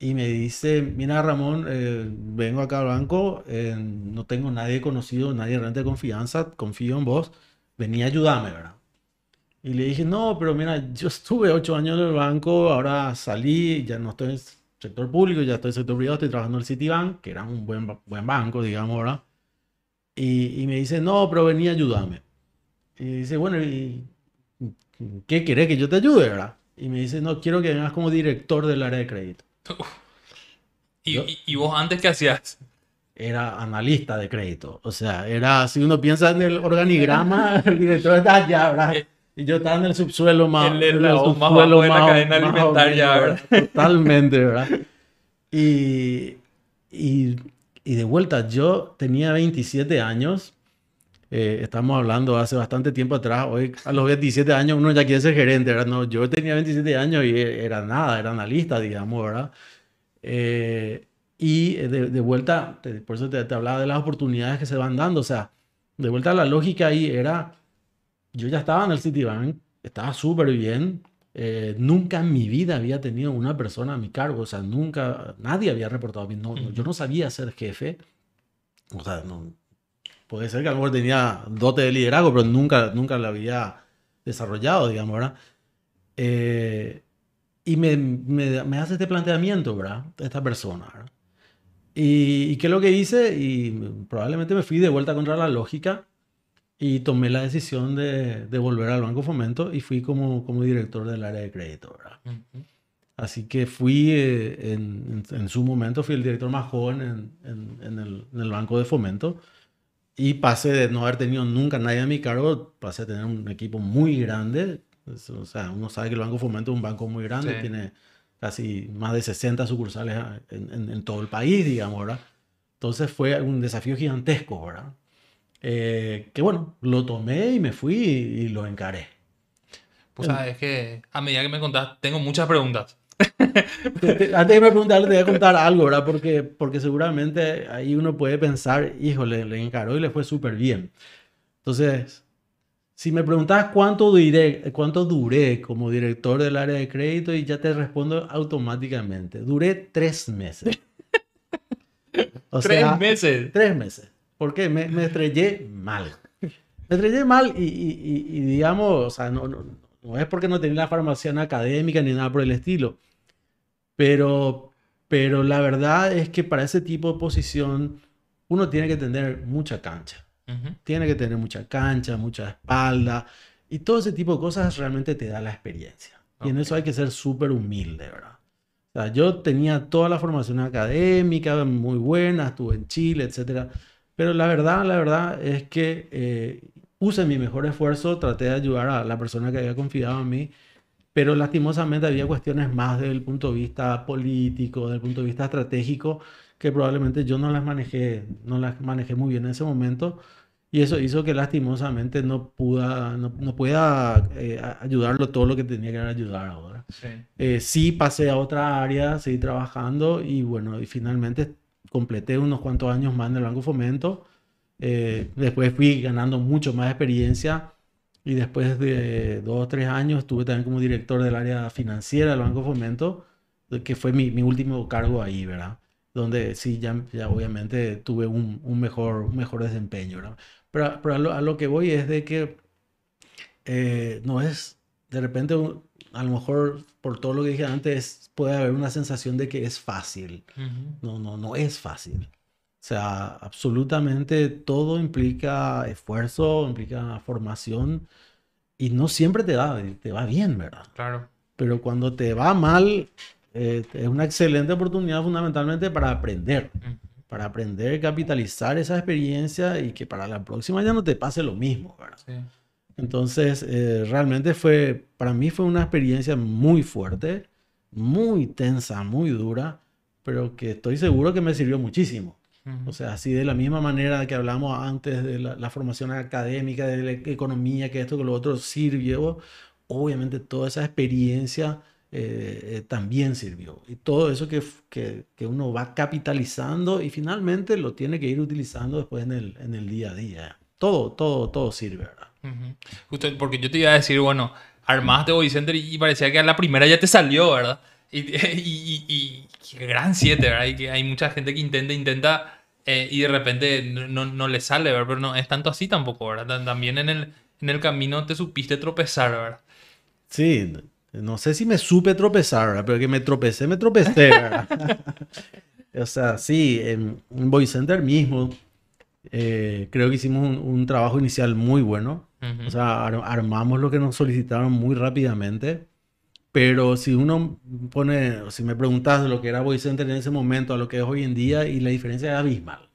y me dice, mira Ramón, eh, vengo acá al banco, no tengo nadie conocido, nadie realmente de confianza, confío en vos, vení a ayudarme, ¿verdad? Y le dije, no, pero mira, yo estuve ocho años en el banco, ahora salí, ya no estoy sector público, ya estoy en sector privado, estoy trabajando en el Citibank, que era un buen, buen banco, digamos, ¿verdad? Y, y me dice, no, pero vení, ayúdame. Y dice, bueno, ¿y qué querés que yo te ayude, verdad? Y me dice, no, quiero que vengas como director del área de crédito. ¿Y, ¿Y, vos antes qué hacías? Era analista de crédito. O sea, era, si uno piensa en el organigrama, el director está allá, ¿verdad? Eh, y yo estaba en el subsuelo más. En el, subsuelo más, de la cadena alimentaria, ¿verdad? Totalmente, ¿verdad? Y, y, y, de vuelta, yo tenía 27 años. Eh, estamos hablando hace bastante tiempo atrás. Hoy, a los 27 años, uno ya quiere ser gerente, ¿verdad? No, yo tenía 27 años y era nada, era analista, digamos, ¿verdad? Eh, y de, de, vuelta, por eso te, te hablaba de las oportunidades que se van dando. O sea, de vuelta la lógica ahí era yo ya estaba en el Citibank, estaba súper bien. Eh, nunca en mi vida había tenido una persona a mi cargo, o sea, nunca, nadie había reportado a mí. No, Yo no sabía ser jefe. O sea, no, puede ser que a lo mejor tenía dote de liderazgo, pero nunca, nunca lo había desarrollado, digamos, ¿verdad? Eh, y me, me, me, hace este planteamiento, ¿verdad? Esta persona, ¿verdad? Y, y, qué es lo que hice? Y probablemente me fui de vuelta contra la lógica y tomé la decisión de, de, volver al Banco Fomento y fui como, como director del área de crédito. ¿verdad? Así que fui, eh, en, en, su momento, fui el director más joven en, en, el, en, el, Banco de Fomento y pasé de no haber tenido nunca nadie a mi cargo, pasé a tener un equipo muy grande. O sea, uno sabe que el Banco Fomento es un banco muy grande, tiene casi más de 60 sucursales en, todo el país, digamos, ¿verdad? Entonces fue un desafío gigantesco, ¿verdad? Eh, que bueno, lo tomé y me fui y, lo encaré. Pues sabes que a medida que me contás, tengo muchas preguntas. Antes de me preguntar, te voy a contar algo, ¿verdad? Porque, porque seguramente ahí uno puede pensar, híjole, le encaró y le fue súper bien. Entonces, si me preguntas cuánto duré, cuánto duré como director del área de crédito, y ya te respondo automáticamente. Duré tres meses. ¿Tres meses? Tres meses. ¿Por qué? Me, me estrellé mal. Me estrellé mal y, y, y, digamos, o sea, no, no, no, es porque no tenía la formación académica ni nada por el estilo, pero, pero la verdad es que para ese tipo de posición uno tiene que tener mucha cancha. Tiene que tener mucha cancha, mucha espalda y todo ese tipo de cosas realmente te da la experiencia. Y en eso hay que ser súper humilde, ¿verdad? O sea, yo tenía toda la formación académica muy buena, estuve en Chile, etcétera pero la verdad, la verdad es que eh, puse mi mejor esfuerzo, traté de ayudar a la persona que había confiado en mí, pero lastimosamente había cuestiones más desde el punto de vista político, desde el punto de vista estratégico, que probablemente yo no las manejé, no las manejé muy bien en ese momento. Y eso hizo que lastimosamente no pueda, no, no pueda eh, ayudarlo todo lo que tenía que ayudar ahora. Sí. Eh, sí pasé a otra área, seguí trabajando y bueno, y finalmente completé unos cuantos años más en el Banco Fomento Eh, después fui ganando mucho más experiencia y después de dos o tres años estuve también como director del área financiera del Banco Fomento, que fue mi, mi último cargo ahí, ¿verdad? Donde sí, ya, ya obviamente tuve un, un mejor, un mejor desempeño, ¿verdad? Pero, pero a, lo, a, lo, que voy es de que eh, no es, de repente, a lo mejor por todo lo que dije antes, puede haber una sensación de que es fácil. Uh -huh. No, no, no es fácil. O sea, absolutamente todo implica esfuerzo, implica formación y no siempre te da, te va bien, ¿verdad? Claro. Pero cuando te va mal, eh, es una excelente oportunidad fundamentalmente para aprender, para aprender, capitalizar esa experiencia y que para la próxima ya no te pase lo mismo, ¿verdad? Sí. Entonces, eh, realmente fue, para mí fue una experiencia muy fuerte, muy tensa, muy dura, pero que estoy seguro que me sirvió muchísimo. O sea, así de la misma manera que hablamos antes de la, la, formación académica, de la economía, que esto, que lo otro sirvió, obviamente toda esa experiencia eh, eh, también sirvió. Y todo eso que, que, que, uno va capitalizando y finalmente lo tiene que ir utilizando después en el, en el día a día. Todo, todo, todo sirve, ¿verdad? Uh -huh. Justo porque yo te iba a decir, bueno, armaste Body Center y parecía que a la primera ya te salió, ¿verdad? Y, y, y, y gran 7, ¿verdad? Y que hay mucha gente que intenta, intenta eh, y de repente no, no, le sale, ¿verdad? Pero no es tanto así tampoco, ¿verdad? También en el, en el camino te supiste tropezar, ¿verdad? Sí, no sé si me supe tropezar, ¿verdad? Pero que me tropecé, me tropecé, ¿verdad? o sea, sí, en, en Boy Center mismo, eh, creo que hicimos un, un, trabajo inicial muy bueno. Uh -huh. O sea, ar armamos lo que nos solicitaron muy rápidamente. Pero si uno pone, si me preguntas lo que era Boy Center en ese momento a lo que es hoy en día, y la diferencia es abismal.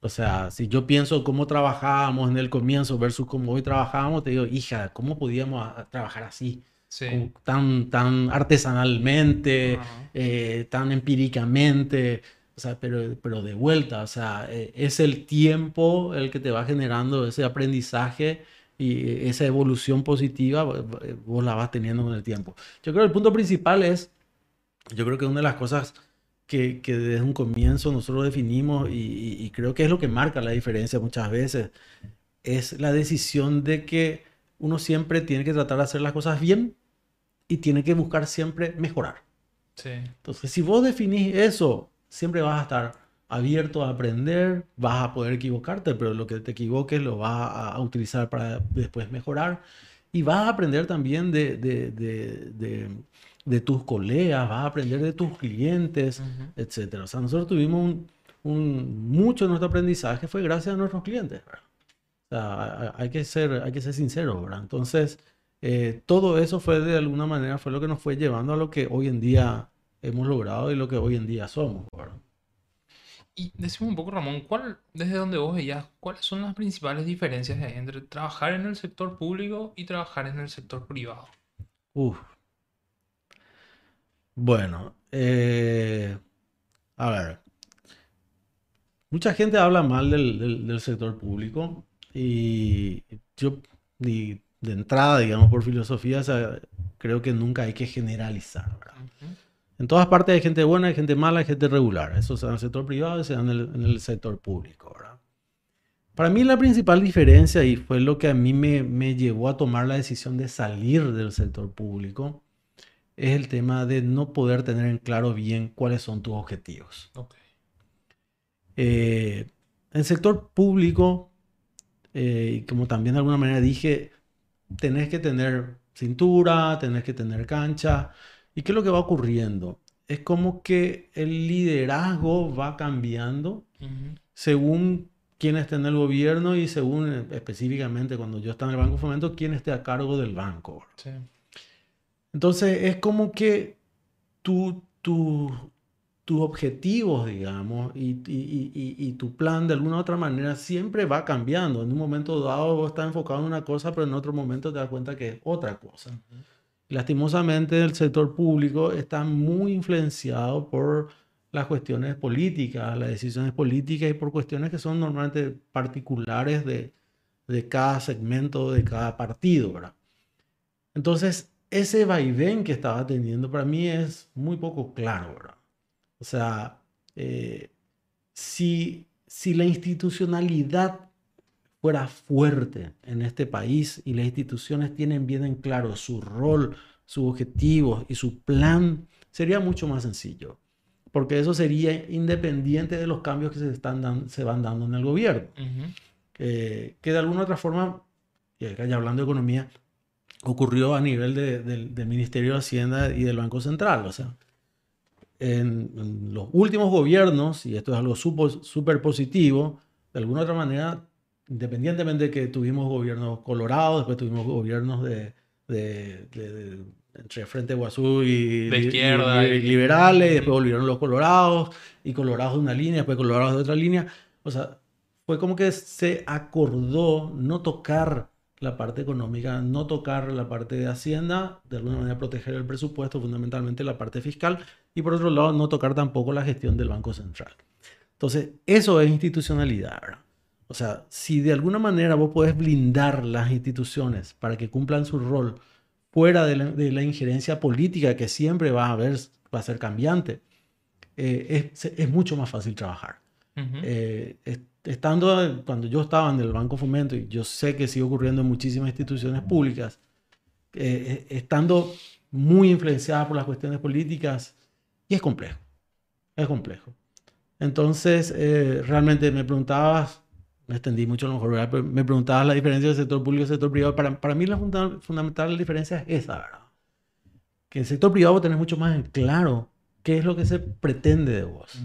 O sea, si yo pienso cómo trabajábamos en el comienzo versus cómo hoy trabajamos, te digo, hija, ¿cómo podíamos trabajar así? Sí. Tan, tan artesanalmente, uh -huh. eh, tan empíricamente. O sea, pero, pero de vuelta, o sea, eh, es el tiempo el que te va generando ese aprendizaje y esa evolución positiva vos la vas teniendo con el tiempo. Yo creo que el punto principal es, yo creo que una de las cosas que, que desde un comienzo nosotros definimos y, y, creo que es lo que marca la diferencia muchas veces, es la decisión de que uno siempre tiene que tratar de hacer las cosas bien y tiene que buscar siempre mejorar. Sí. Entonces, si vos definís eso, siempre vas a estar abierto a aprender, vas a poder equivocarte, pero lo que te equivoques lo vas a, utilizar para después mejorar y vas a aprender también de, de, de, de, tus colegas, vas a aprender de tus clientes, uh -huh. etc. O sea, nosotros tuvimos un, un, mucho de nuestro aprendizaje fue gracias a nuestros clientes. O sea, hay que ser, hay que ser sincero, ¿verdad? Entonces, eh, todo eso fue de alguna manera, fue lo que nos fue llevando a lo que hoy en día hemos logrado y lo que hoy en día somos, ¿verdad? Y decimos un poco, Ramón, ¿cuál, desde donde vos veías, cuáles son las principales diferencias entre trabajar en el sector público y trabajar en el sector privado? Uf. Bueno, eh, a ver. Mucha gente habla mal del, del, del sector público y yo, y de entrada, digamos, por filosofía, o sea, creo que nunca hay que generalizar, ¿verdad? Uh -huh. En todas partes hay gente buena, hay gente mala, hay gente regular. Eso sea en el sector privado y sea en el, en el sector público. ¿verdad? Para mí la principal diferencia, y fue lo que a mí me, me, llevó a tomar la decisión de salir del sector público, es el tema de no poder tener en claro bien cuáles son tus objetivos. Okay. Eh, en el sector público, eh, como también de alguna manera dije, tenés que tener cintura, tenés que tener cancha, ¿Y qué es lo que va ocurriendo? Es como que el liderazgo va cambiando uh -huh. según quién esté en el gobierno y según eh, específicamente cuando yo estaba en el Banco Fomento, quién esté a cargo del banco. Sí. Entonces es como que tus tu, tu objetivos, digamos, y, y, y, y, tu plan de alguna u otra manera siempre va cambiando. En un momento dado vos estás enfocado en una cosa, pero en otro momento te das cuenta que es otra cosa. Uh -huh lastimosamente el sector público está muy influenciado por las cuestiones políticas, las decisiones políticas y por cuestiones que son normalmente particulares de, de cada segmento, de cada partido, ¿verdad? Entonces, ese vaivén que estaba teniendo para mí es muy poco claro, ¿verdad? O sea, eh, si, si la institucionalidad fuera fuerte en este país y las instituciones tienen bien en claro su rol, sus objetivos y su plan, sería mucho más sencillo. Porque eso sería independiente de los cambios que se, están se van dando en el gobierno. que de alguna otra forma, y acá ya hablando de economía, ocurrió a nivel del Ministerio de Hacienda y del Banco Central. O sea, en, los últimos gobiernos, y esto es algo súper positivo, de alguna otra manera, independientemente de que tuvimos gobiernos colorados, después tuvimos gobiernos de, entre Frente Guazú y, de izquierda y, liberales, después volvieron los colorados, y colorados de una línea, después colorados de otra línea. O sea, fue como que se acordó no tocar la parte económica, no tocar la parte de Hacienda, de alguna manera proteger el presupuesto, fundamentalmente la parte fiscal, y por otro lado no tocar tampoco la gestión del Banco Central. Entonces, eso es institucionalidad. ¿verdad? O sea, si de alguna manera vos podés blindar las instituciones para que cumplan su rol fuera de la, injerencia política que siempre va a haber, va a ser cambiante, eh, es, mucho más fácil trabajar estando, cuando yo estaba en el Banco Fomento, y yo sé que sigue ocurriendo en muchísimas instituciones públicas, eh, eh, estando muy influenciada por las cuestiones políticas, y es complejo, es complejo. Entonces, eh, realmente me preguntabas, me extendí mucho a lo mejor, ¿verdad? Pero me preguntabas la diferencia del sector público y el sector privado. Para, para mí la fundamental diferencia es esa, ¿verdad? Que el sector privado tenés mucho más en claro qué es lo que se pretende de vos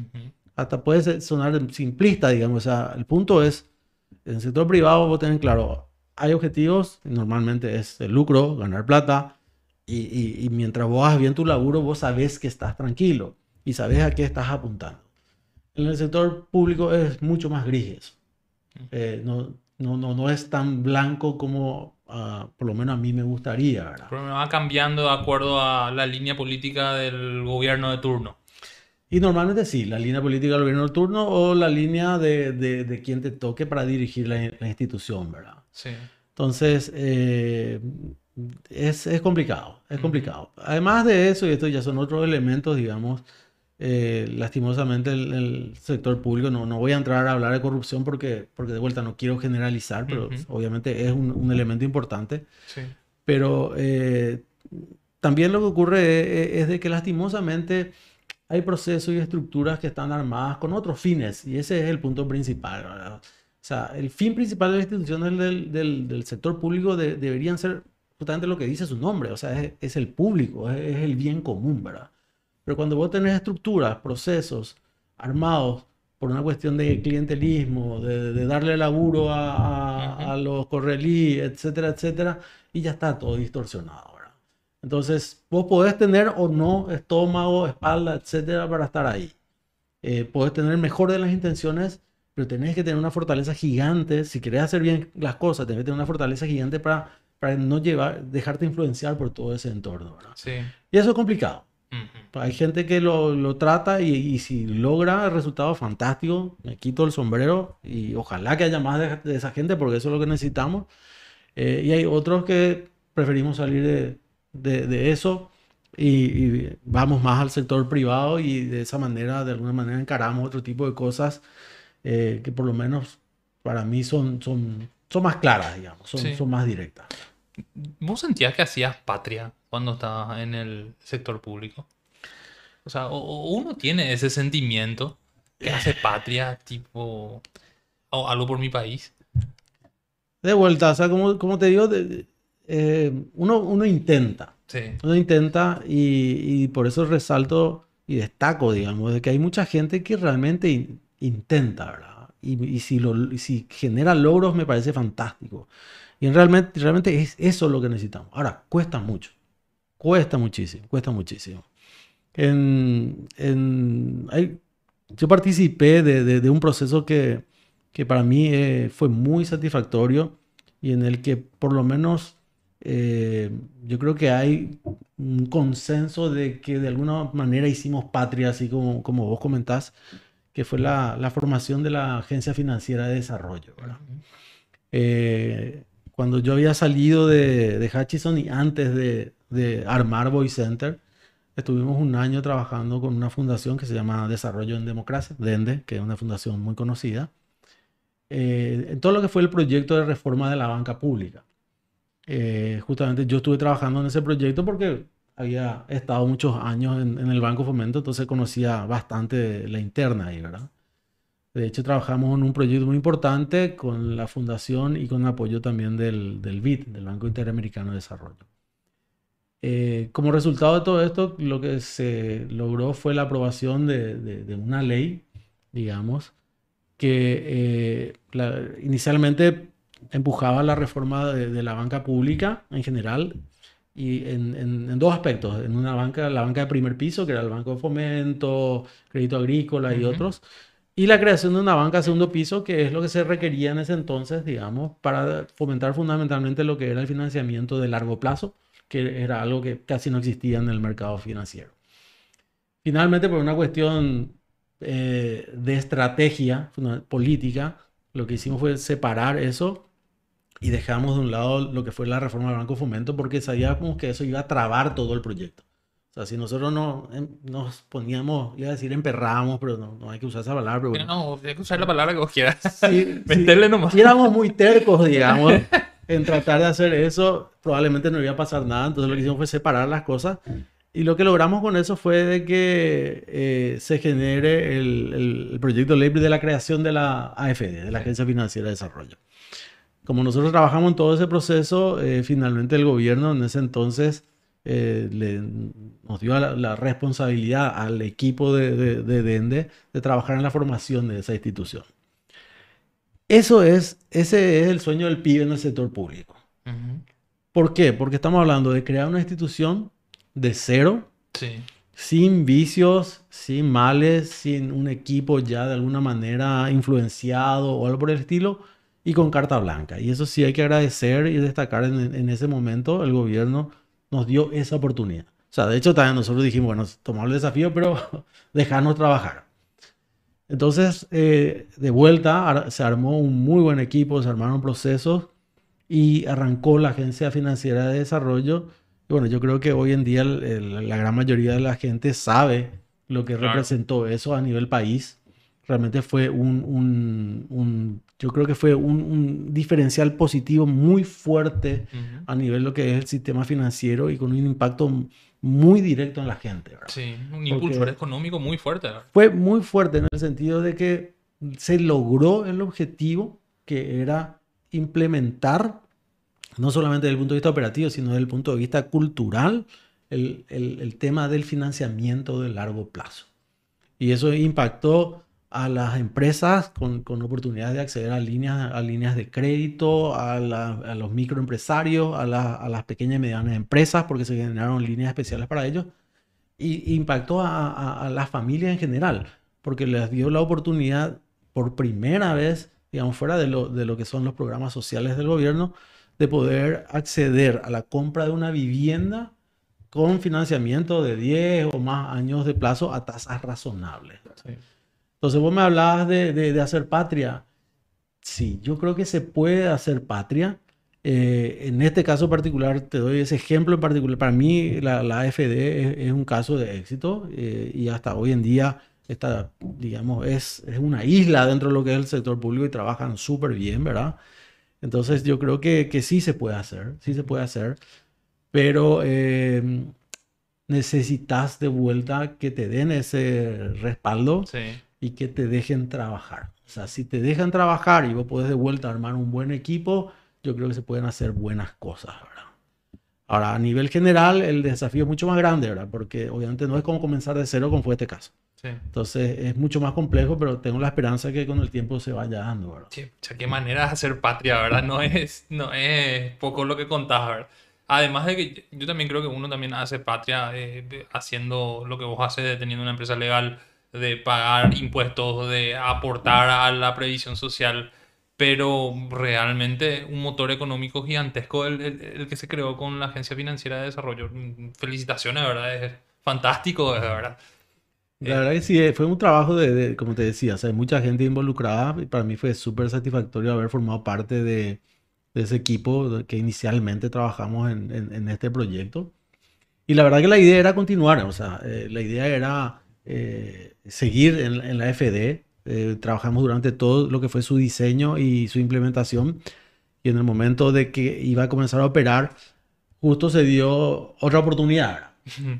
hasta puede sonar simplista, digamos. O sea, el punto es, en el sector privado vos tenés claro, hay objetivos, normalmente es el lucro, ganar plata, y, mientras vos hagas bien tu laburo, vos sabés que estás tranquilo y sabés a qué estás apuntando. En el sector público es mucho más gris eh, no, no, no, no es tan blanco como ah, por lo menos a mí me gustaría. ¿verdad? Pero me va cambiando de acuerdo a la línea política del gobierno de turno. Y normalmente sí, la línea política del gobierno del turno o la línea de, de, quien te toque para dirigir la, institución, ¿verdad? Sí. Entonces, eh, es, es, complicado, es complicado. Además de eso, y esto ya son otros elementos, digamos, eh, lastimosamente el, sector público, no, no voy a entrar a hablar de corrupción porque, porque de vuelta no quiero generalizar, pero obviamente es un, un, elemento importante. Sí. Pero eh, también lo que ocurre es, es de que lastimosamente hay procesos y estructuras que están armadas con otros fines y ese es el punto principal. O sea, el fin principal de las instituciones del, del, del sector público deberían ser justamente lo que dice su nombre, o sea, es, es el público, es, el bien común, ¿verdad? Pero cuando vos tenés estructuras, procesos armados por una cuestión de clientelismo, de, de darle laburo a, a, a los correlí, etcétera, etcétera, y ya está todo distorsionado. Entonces, vos podés tener o no estómago, espalda, etcétera, para estar ahí. Eh, podés tener mejor de las intenciones, pero tenés que tener una fortaleza gigante. Si querés hacer bien las cosas, tenés que tener una fortaleza gigante para, para no llevar, dejarte influenciar por todo ese entorno. Sí. Y eso es complicado. Hay gente que lo, lo trata y, y, si logra el resultado fantástico, me quito el sombrero y ojalá que haya más de, esa gente porque eso es lo que necesitamos. Eh, y hay otros que preferimos salir de, de, eso y, vamos más al sector privado y de esa manera, de alguna manera, encaramos otro tipo de cosas eh, que por lo menos para mí son, son, son más claras, digamos, son, son más directas. ¿Vos sentías que hacías patria cuando estabas en el sector público? O sea, uno tiene ese sentimiento que hace patria, tipo, o algo por mi país. De vuelta, o sea, como, como te digo, de, eh, uno, uno intenta. Uno intenta y, por eso resalto y destaco, digamos, de que hay mucha gente que realmente intenta, ¿verdad? Y, si, lo, si genera logros me parece fantástico. Y realmente, realmente es eso lo que necesitamos. Ahora, cuesta mucho. Cuesta muchísimo, cuesta muchísimo. En, en, yo participé de, de, un proceso que, que para mí eh, fue muy satisfactorio y en el que por lo menos eh, yo creo que hay un consenso de que de alguna manera hicimos patria, así como, como vos comentás, que fue la, la formación de la Agencia Financiera de Desarrollo. Eh, cuando yo había salido de, de Hutchison y antes de, de armar Voice Center, estuvimos un año trabajando con una fundación que se llama Desarrollo en Democracia, DENDE, que es una fundación muy conocida. eh, en todo lo que fue el proyecto de reforma de la banca pública. Eh, justamente yo estuve trabajando en ese proyecto porque había estado muchos años en, el Banco Fomento, entonces conocía bastante la interna ahí, ¿verdad? De hecho, trabajamos en un proyecto muy importante con la fundación y con apoyo también del, del BID, del Banco Interamericano de Desarrollo. Eh, como resultado de todo esto, lo que se logró fue la aprobación de, de, una ley, digamos, que eh, inicialmente empujaba la reforma de, la banca pública en general y en, en, dos aspectos. En una banca, la banca de primer piso, que era el Banco de Fomento, Crédito Agrícola y otros, y la creación de una banca de segundo piso, que es lo que se requería en ese entonces, digamos, para fomentar fundamentalmente lo que era el financiamiento de largo plazo, que era algo que casi no existía en el mercado financiero. Finalmente, por una cuestión eh, de estrategia política, lo que hicimos fue separar eso y dejamos de un lado lo que fue la reforma del Banco Fomento porque sabíamos que eso iba a trabar todo el proyecto. O sea, si nosotros no em, nos poníamos, iba a decir emperramos, pero no, no hay que usar esa palabra. Pero No, hay que usar la palabra que vos quieras. Sí, Meterle nomás. Si éramos muy tercos, digamos, en tratar de hacer eso, probablemente no iba a pasar nada. Entonces lo que hicimos fue separar las cosas. Y lo que logramos con eso fue de que eh, se genere el, el, proyecto ley de la creación de la AFD, de la Agencia Financiera de Desarrollo como nosotros trabajamos en todo ese proceso, eh, finalmente el gobierno en ese entonces eh, le, nos dio la, responsabilidad al equipo de, de, Dende de trabajar en la formación de esa institución. Eso es, ese es el sueño del pibe en el sector público. ¿Por qué? Porque estamos hablando de crear una institución de cero, sin vicios, sin males, sin un equipo ya de alguna manera influenciado o algo por el estilo, y con carta blanca. Y eso sí hay que agradecer y destacar en, ese momento el gobierno nos dio esa oportunidad. O sea, de hecho también nosotros dijimos, bueno, tomamos el desafío, pero dejarnos trabajar. Entonces, eh, de vuelta, se armó un muy buen equipo, se armaron procesos y arrancó la Agencia Financiera de Desarrollo. Y bueno, yo creo que hoy en día la gran mayoría de la gente sabe lo que representó eso a nivel país. Realmente fue un, un, un yo creo que fue un, diferencial positivo muy fuerte a nivel de lo que es el sistema financiero y con un impacto muy directo en la gente. Sí, un impulso económico muy fuerte. Fue muy fuerte en el sentido de que se logró el objetivo que era implementar, no solamente desde el punto de vista operativo, sino desde el punto de vista cultural, el, el, el tema del financiamiento de largo plazo. Y eso impactó a las empresas con, con oportunidades de acceder a líneas, a líneas de crédito, a, a los microempresarios, a, a, las pequeñas y medianas empresas, porque se generaron líneas especiales para ellos, y impactó a, a, las familias en general, porque les dio la oportunidad por primera vez, digamos, fuera de lo, de lo que son los programas sociales del gobierno, de poder acceder a la compra de una vivienda con financiamiento de 10 o más años de plazo a tasas razonables. Sí. Entonces vos me hablabas de, de, hacer patria. Sí, yo creo que se puede hacer patria. Eh, en este caso particular, te doy ese ejemplo en particular. Para mí, la, la AFD es, un caso de éxito eh, y hasta hoy en día, esta, digamos, es, es, una isla dentro de lo que es el sector público y trabajan súper bien, ¿verdad? Entonces, yo creo que, que, sí se puede hacer, sí se puede hacer, pero eh, necesitas de vuelta que te den ese respaldo. Sí y que te dejen trabajar. O sea, si te dejan trabajar y vos podés de vuelta armar un buen equipo, yo creo que se pueden hacer buenas cosas, ¿verdad? Ahora, a nivel general, el desafío es mucho más grande, ¿verdad? Porque obviamente no es como comenzar de cero como fue este caso. Sí. Entonces es mucho más complejo, pero tengo la esperanza que con el tiempo se vaya dando, ¿verdad? Sí, o sea, qué manera de hacer patria, ¿verdad? No es, no es poco lo que contás, ¿verdad? Además de que yo también creo que uno también hace patria eh, haciendo lo que vos haces, teniendo una empresa legal, de pagar impuestos, de aportar a la previsión social, pero realmente un motor económico gigantesco el, el, que se creó con la Agencia Financiera de Desarrollo. Felicitaciones, ¿verdad? Es fantástico, de verdad. La verdad que sí, eh, fue un trabajo de, como te decía, o sea, mucha gente involucrada y para mí fue súper satisfactorio haber formado parte de, de, ese equipo que inicialmente trabajamos en, en, este proyecto. Y la verdad que la idea era continuar, o sea, eh, la idea era eh, seguir en, la FD, Eh, trabajamos durante todo lo que fue su diseño y su implementación. Y en el momento de que iba a comenzar a operar, justo se dio otra oportunidad.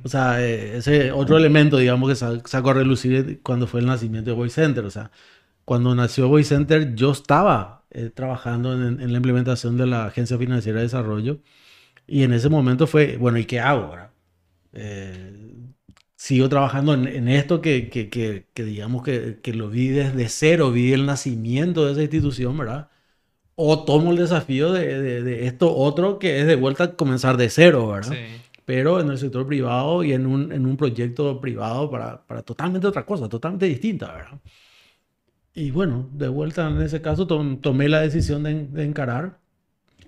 O sea, eh, ese otro elemento, digamos, que sacó a relucir cuando fue el nacimiento de Voice Center. O sea, cuando nació Voice Center, yo estaba trabajando en, la implementación de la Agencia Financiera de Desarrollo. Y en ese momento fue, bueno, ¿y qué hago? ahora? Sigo trabajando en, esto que, que, que, digamos que, que, lo vi desde cero, vi el nacimiento de esa institución, ¿verdad? O tomo el desafío de, de, esto otro que es de vuelta a comenzar de cero, ¿verdad? Sí. Pero en el sector privado y en un, en un proyecto privado para, para totalmente otra cosa, totalmente distinta, ¿verdad? Y bueno, de vuelta en ese caso tomé la decisión de, de encarar.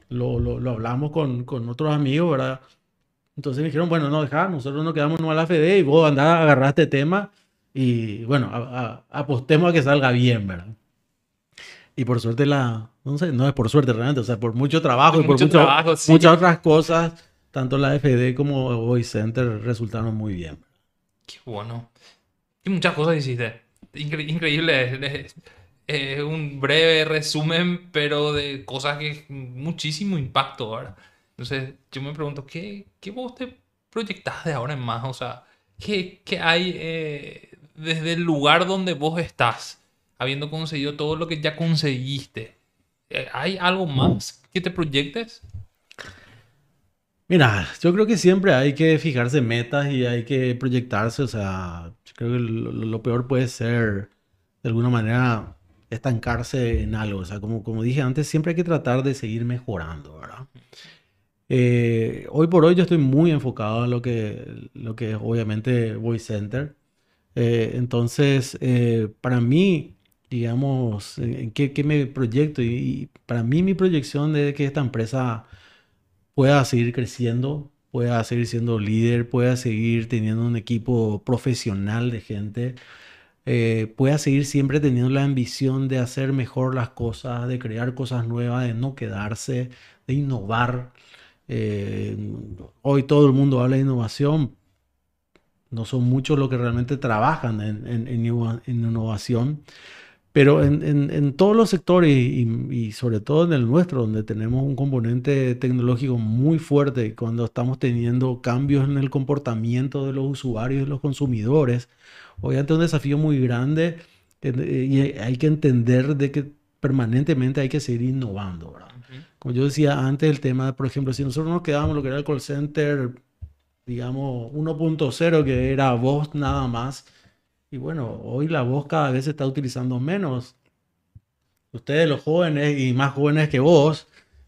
Lo, lo, lo, hablamos con, con otros amigos, ¿verdad? Entonces me dijeron, bueno, no, deja, nosotros nos quedamos en a la FD y vos andás a agarrar este tema y bueno, apostemos a que salga bien, ¿verdad? Y por suerte la, no sé, no es por suerte realmente, o sea, por mucho trabajo y por mucho, muchas otras cosas, tanto la FD como Voice Center resultaron muy bien. Qué bueno. Y muchas cosas hiciste. increíble. Es un breve resumen, pero de cosas que muchísimo impacto, ¿verdad? Entonces yo me pregunto, ¿qué, qué vos te proyectás de ahora en más? O sea, ¿qué, qué hay eh, desde el lugar donde vos estás, habiendo conseguido todo lo que ya conseguiste? Eh, ¿Hay algo más que te proyectes? Mira, yo creo que siempre hay que fijarse metas y hay que proyectarse. O sea, yo creo que lo, lo peor puede ser, de alguna manera, estancarse en algo. O sea, como, como dije antes, siempre hay que tratar de seguir mejorando, ¿verdad? Eh, hoy por hoy yo estoy muy enfocado en lo que, lo que es obviamente Voice Center. Eh, entonces, eh, para mí, digamos, en qué, qué me proyecto y, para mí mi proyección es que esta empresa pueda seguir creciendo, pueda seguir siendo líder, pueda seguir teniendo un equipo profesional de gente, pueda seguir siempre teniendo la ambición de hacer mejor las cosas, de crear cosas nuevas, de no quedarse, de innovar. Eh, hoy todo el mundo habla de innovación. No son muchos los que realmente trabajan en, innovación, pero en, todos los sectores y, sobre todo en el nuestro, donde tenemos un componente tecnológico muy fuerte, cuando estamos teniendo cambios en el comportamiento de los usuarios y los consumidores, obviamente es un desafío muy grande eh, y hay que entender de que permanentemente hay que seguir innovando. ¿verdad? Como yo decía antes, el tema, por ejemplo, si nosotros nos quedamos lo que era el call center, digamos, 1.0, que era voz nada más, y bueno, hoy la voz cada vez se está utilizando menos. Ustedes, los jóvenes y más jóvenes que vos,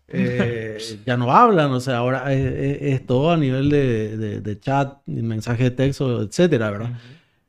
eh, ya no hablan, o sea, ahora es, todo a nivel de, de, chat, mensaje de texto, etcétera, ¿verdad?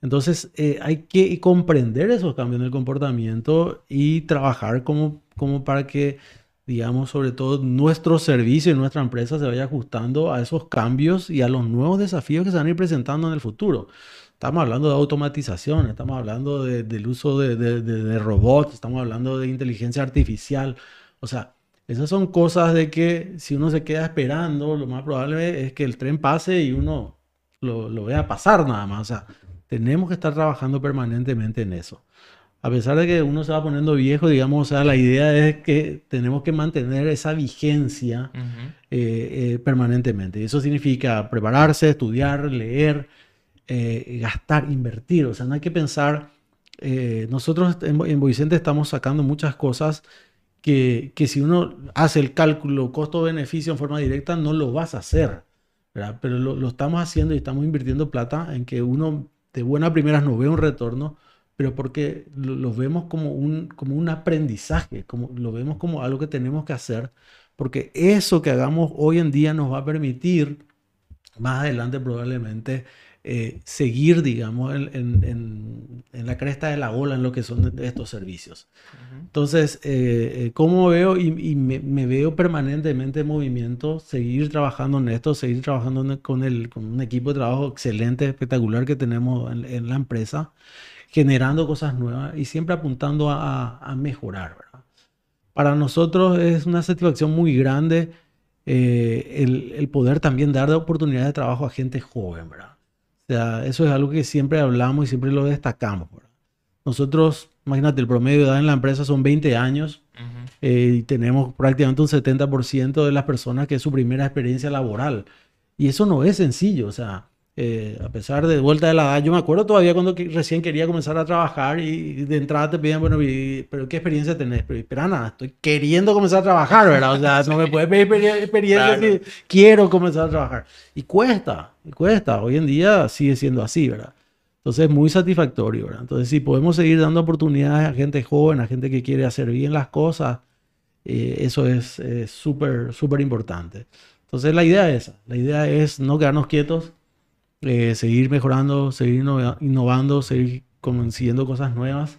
Entonces, eh, hay que comprender esos cambios en el comportamiento y trabajar como, como para que digamos, sobre todo nuestro servicio y nuestra empresa se vaya ajustando a esos cambios y a los nuevos desafíos que se van a ir presentando en el futuro. Estamos hablando de automatización, estamos hablando del uso de, robots, estamos hablando de inteligencia artificial. O sea, esas son cosas de que si uno se queda esperando, lo más probable es que el tren pase y uno lo, lo vea pasar nada más. O sea, tenemos que estar trabajando permanentemente en eso a pesar de que uno se va poniendo viejo, digamos, o sea, la idea es que tenemos que mantener esa vigencia eh, eh, permanentemente. Y eso significa prepararse, estudiar, leer, eh, gastar, invertir. O sea, no hay que pensar, nosotros en, en estamos sacando muchas cosas que, que, si uno hace el cálculo costo-beneficio en forma directa, no lo vas a hacer. Pero lo, lo estamos haciendo y estamos invirtiendo plata en que uno de buena primeras no ve un retorno pero porque lo, vemos como un, como un aprendizaje, como, lo vemos como algo que tenemos que hacer, porque eso que hagamos hoy en día nos va a permitir más adelante probablemente eh, seguir, digamos, en, en, la cresta de la ola en lo que son estos servicios. Entonces, eh, eh, ¿cómo veo? Y, me, veo permanentemente en movimiento, seguir trabajando en esto, seguir trabajando con, el, con un equipo de trabajo excelente, espectacular que tenemos en la empresa generando cosas nuevas y siempre apuntando a, mejorar. Para nosotros es una satisfacción muy grande eh, el, poder también dar oportunidades de trabajo a gente joven. ¿verdad? O sea, eso es algo que siempre hablamos y siempre lo destacamos. Nosotros, imagínate, el promedio de edad en la empresa son 20 años eh, y tenemos prácticamente un 70% de las personas que es su primera experiencia laboral. Y eso no es sencillo, o sea, eh, a pesar de vuelta de la edad, yo me acuerdo todavía cuando recién quería comenzar a trabajar y de entrada te pedían, bueno, pero ¿qué experiencia tenés? Pero espera nada, estoy queriendo comenzar a trabajar, ¿verdad? O sea, no me puedes pedir experiencia si quiero comenzar a trabajar. Y cuesta, y cuesta. Hoy en día sigue siendo así, ¿verdad? Entonces es muy satisfactorio, ¿verdad? Entonces si podemos seguir dando oportunidades a gente joven, a gente que quiere hacer bien las cosas, eh, eso es súper, súper importante. Entonces la idea es esa, la idea es no quedarnos quietos, eh, seguir mejorando, seguir innovando, seguir consiguiendo cosas nuevas,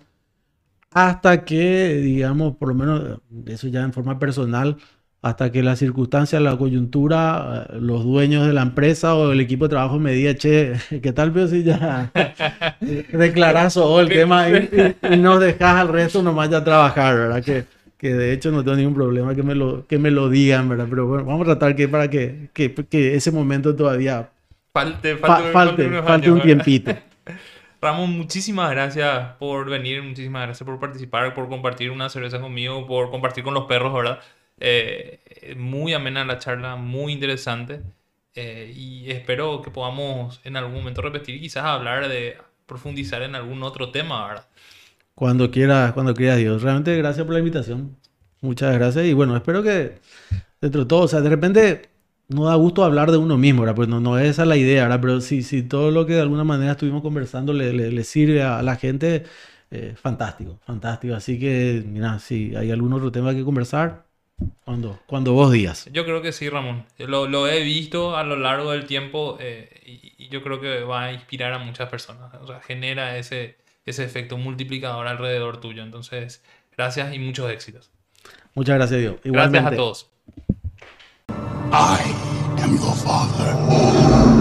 hasta que, digamos, por lo menos, eso ya en forma personal, hasta que la circunstancia, la coyuntura, eh, los dueños de la empresa o el equipo de trabajo me diga, che, ¿qué tal, pero si ya declaras o el tema y, y, nos dejas al resto nomás ya trabajar, ¿verdad? Que, que de hecho no tengo ningún problema que me lo, que me lo digan, ¿verdad? Pero bueno, vamos a tratar que para que, que, que ese momento todavía falte, falte, un tiempito. Ramón, muchísimas gracias por venir, muchísimas gracias por participar, por compartir una cerveza conmigo, por compartir con los perros, ¿verdad? Eh, muy amena la charla, muy interesante. Eh, y espero que podamos en algún momento repetir y quizás hablar de profundizar en algún otro tema, ¿verdad? Cuando quiera, cuando quiera Dios. Realmente gracias por la invitación. Muchas gracias. Y bueno, espero que dentro de todo, o sea, de repente no da gusto hablar de uno mismo, ¿verdad? Pues no, no es esa la idea, ¿verdad? Pero si, si todo lo que de alguna manera estuvimos conversando le, le, sirve a, la gente, eh, fantástico, fantástico. Así que, mira, si hay algún otro tema que conversar, cuando, cuando vos digas. Yo creo que sí, Ramón. Lo, lo he visto a lo largo del tiempo eh, y, y, yo creo que va a inspirar a muchas personas. O sea, genera ese, ese efecto multiplicador alrededor tuyo. Entonces, gracias y muchos éxitos. Muchas gracias, Dios. Igualmente. Gracias a todos. I am your father.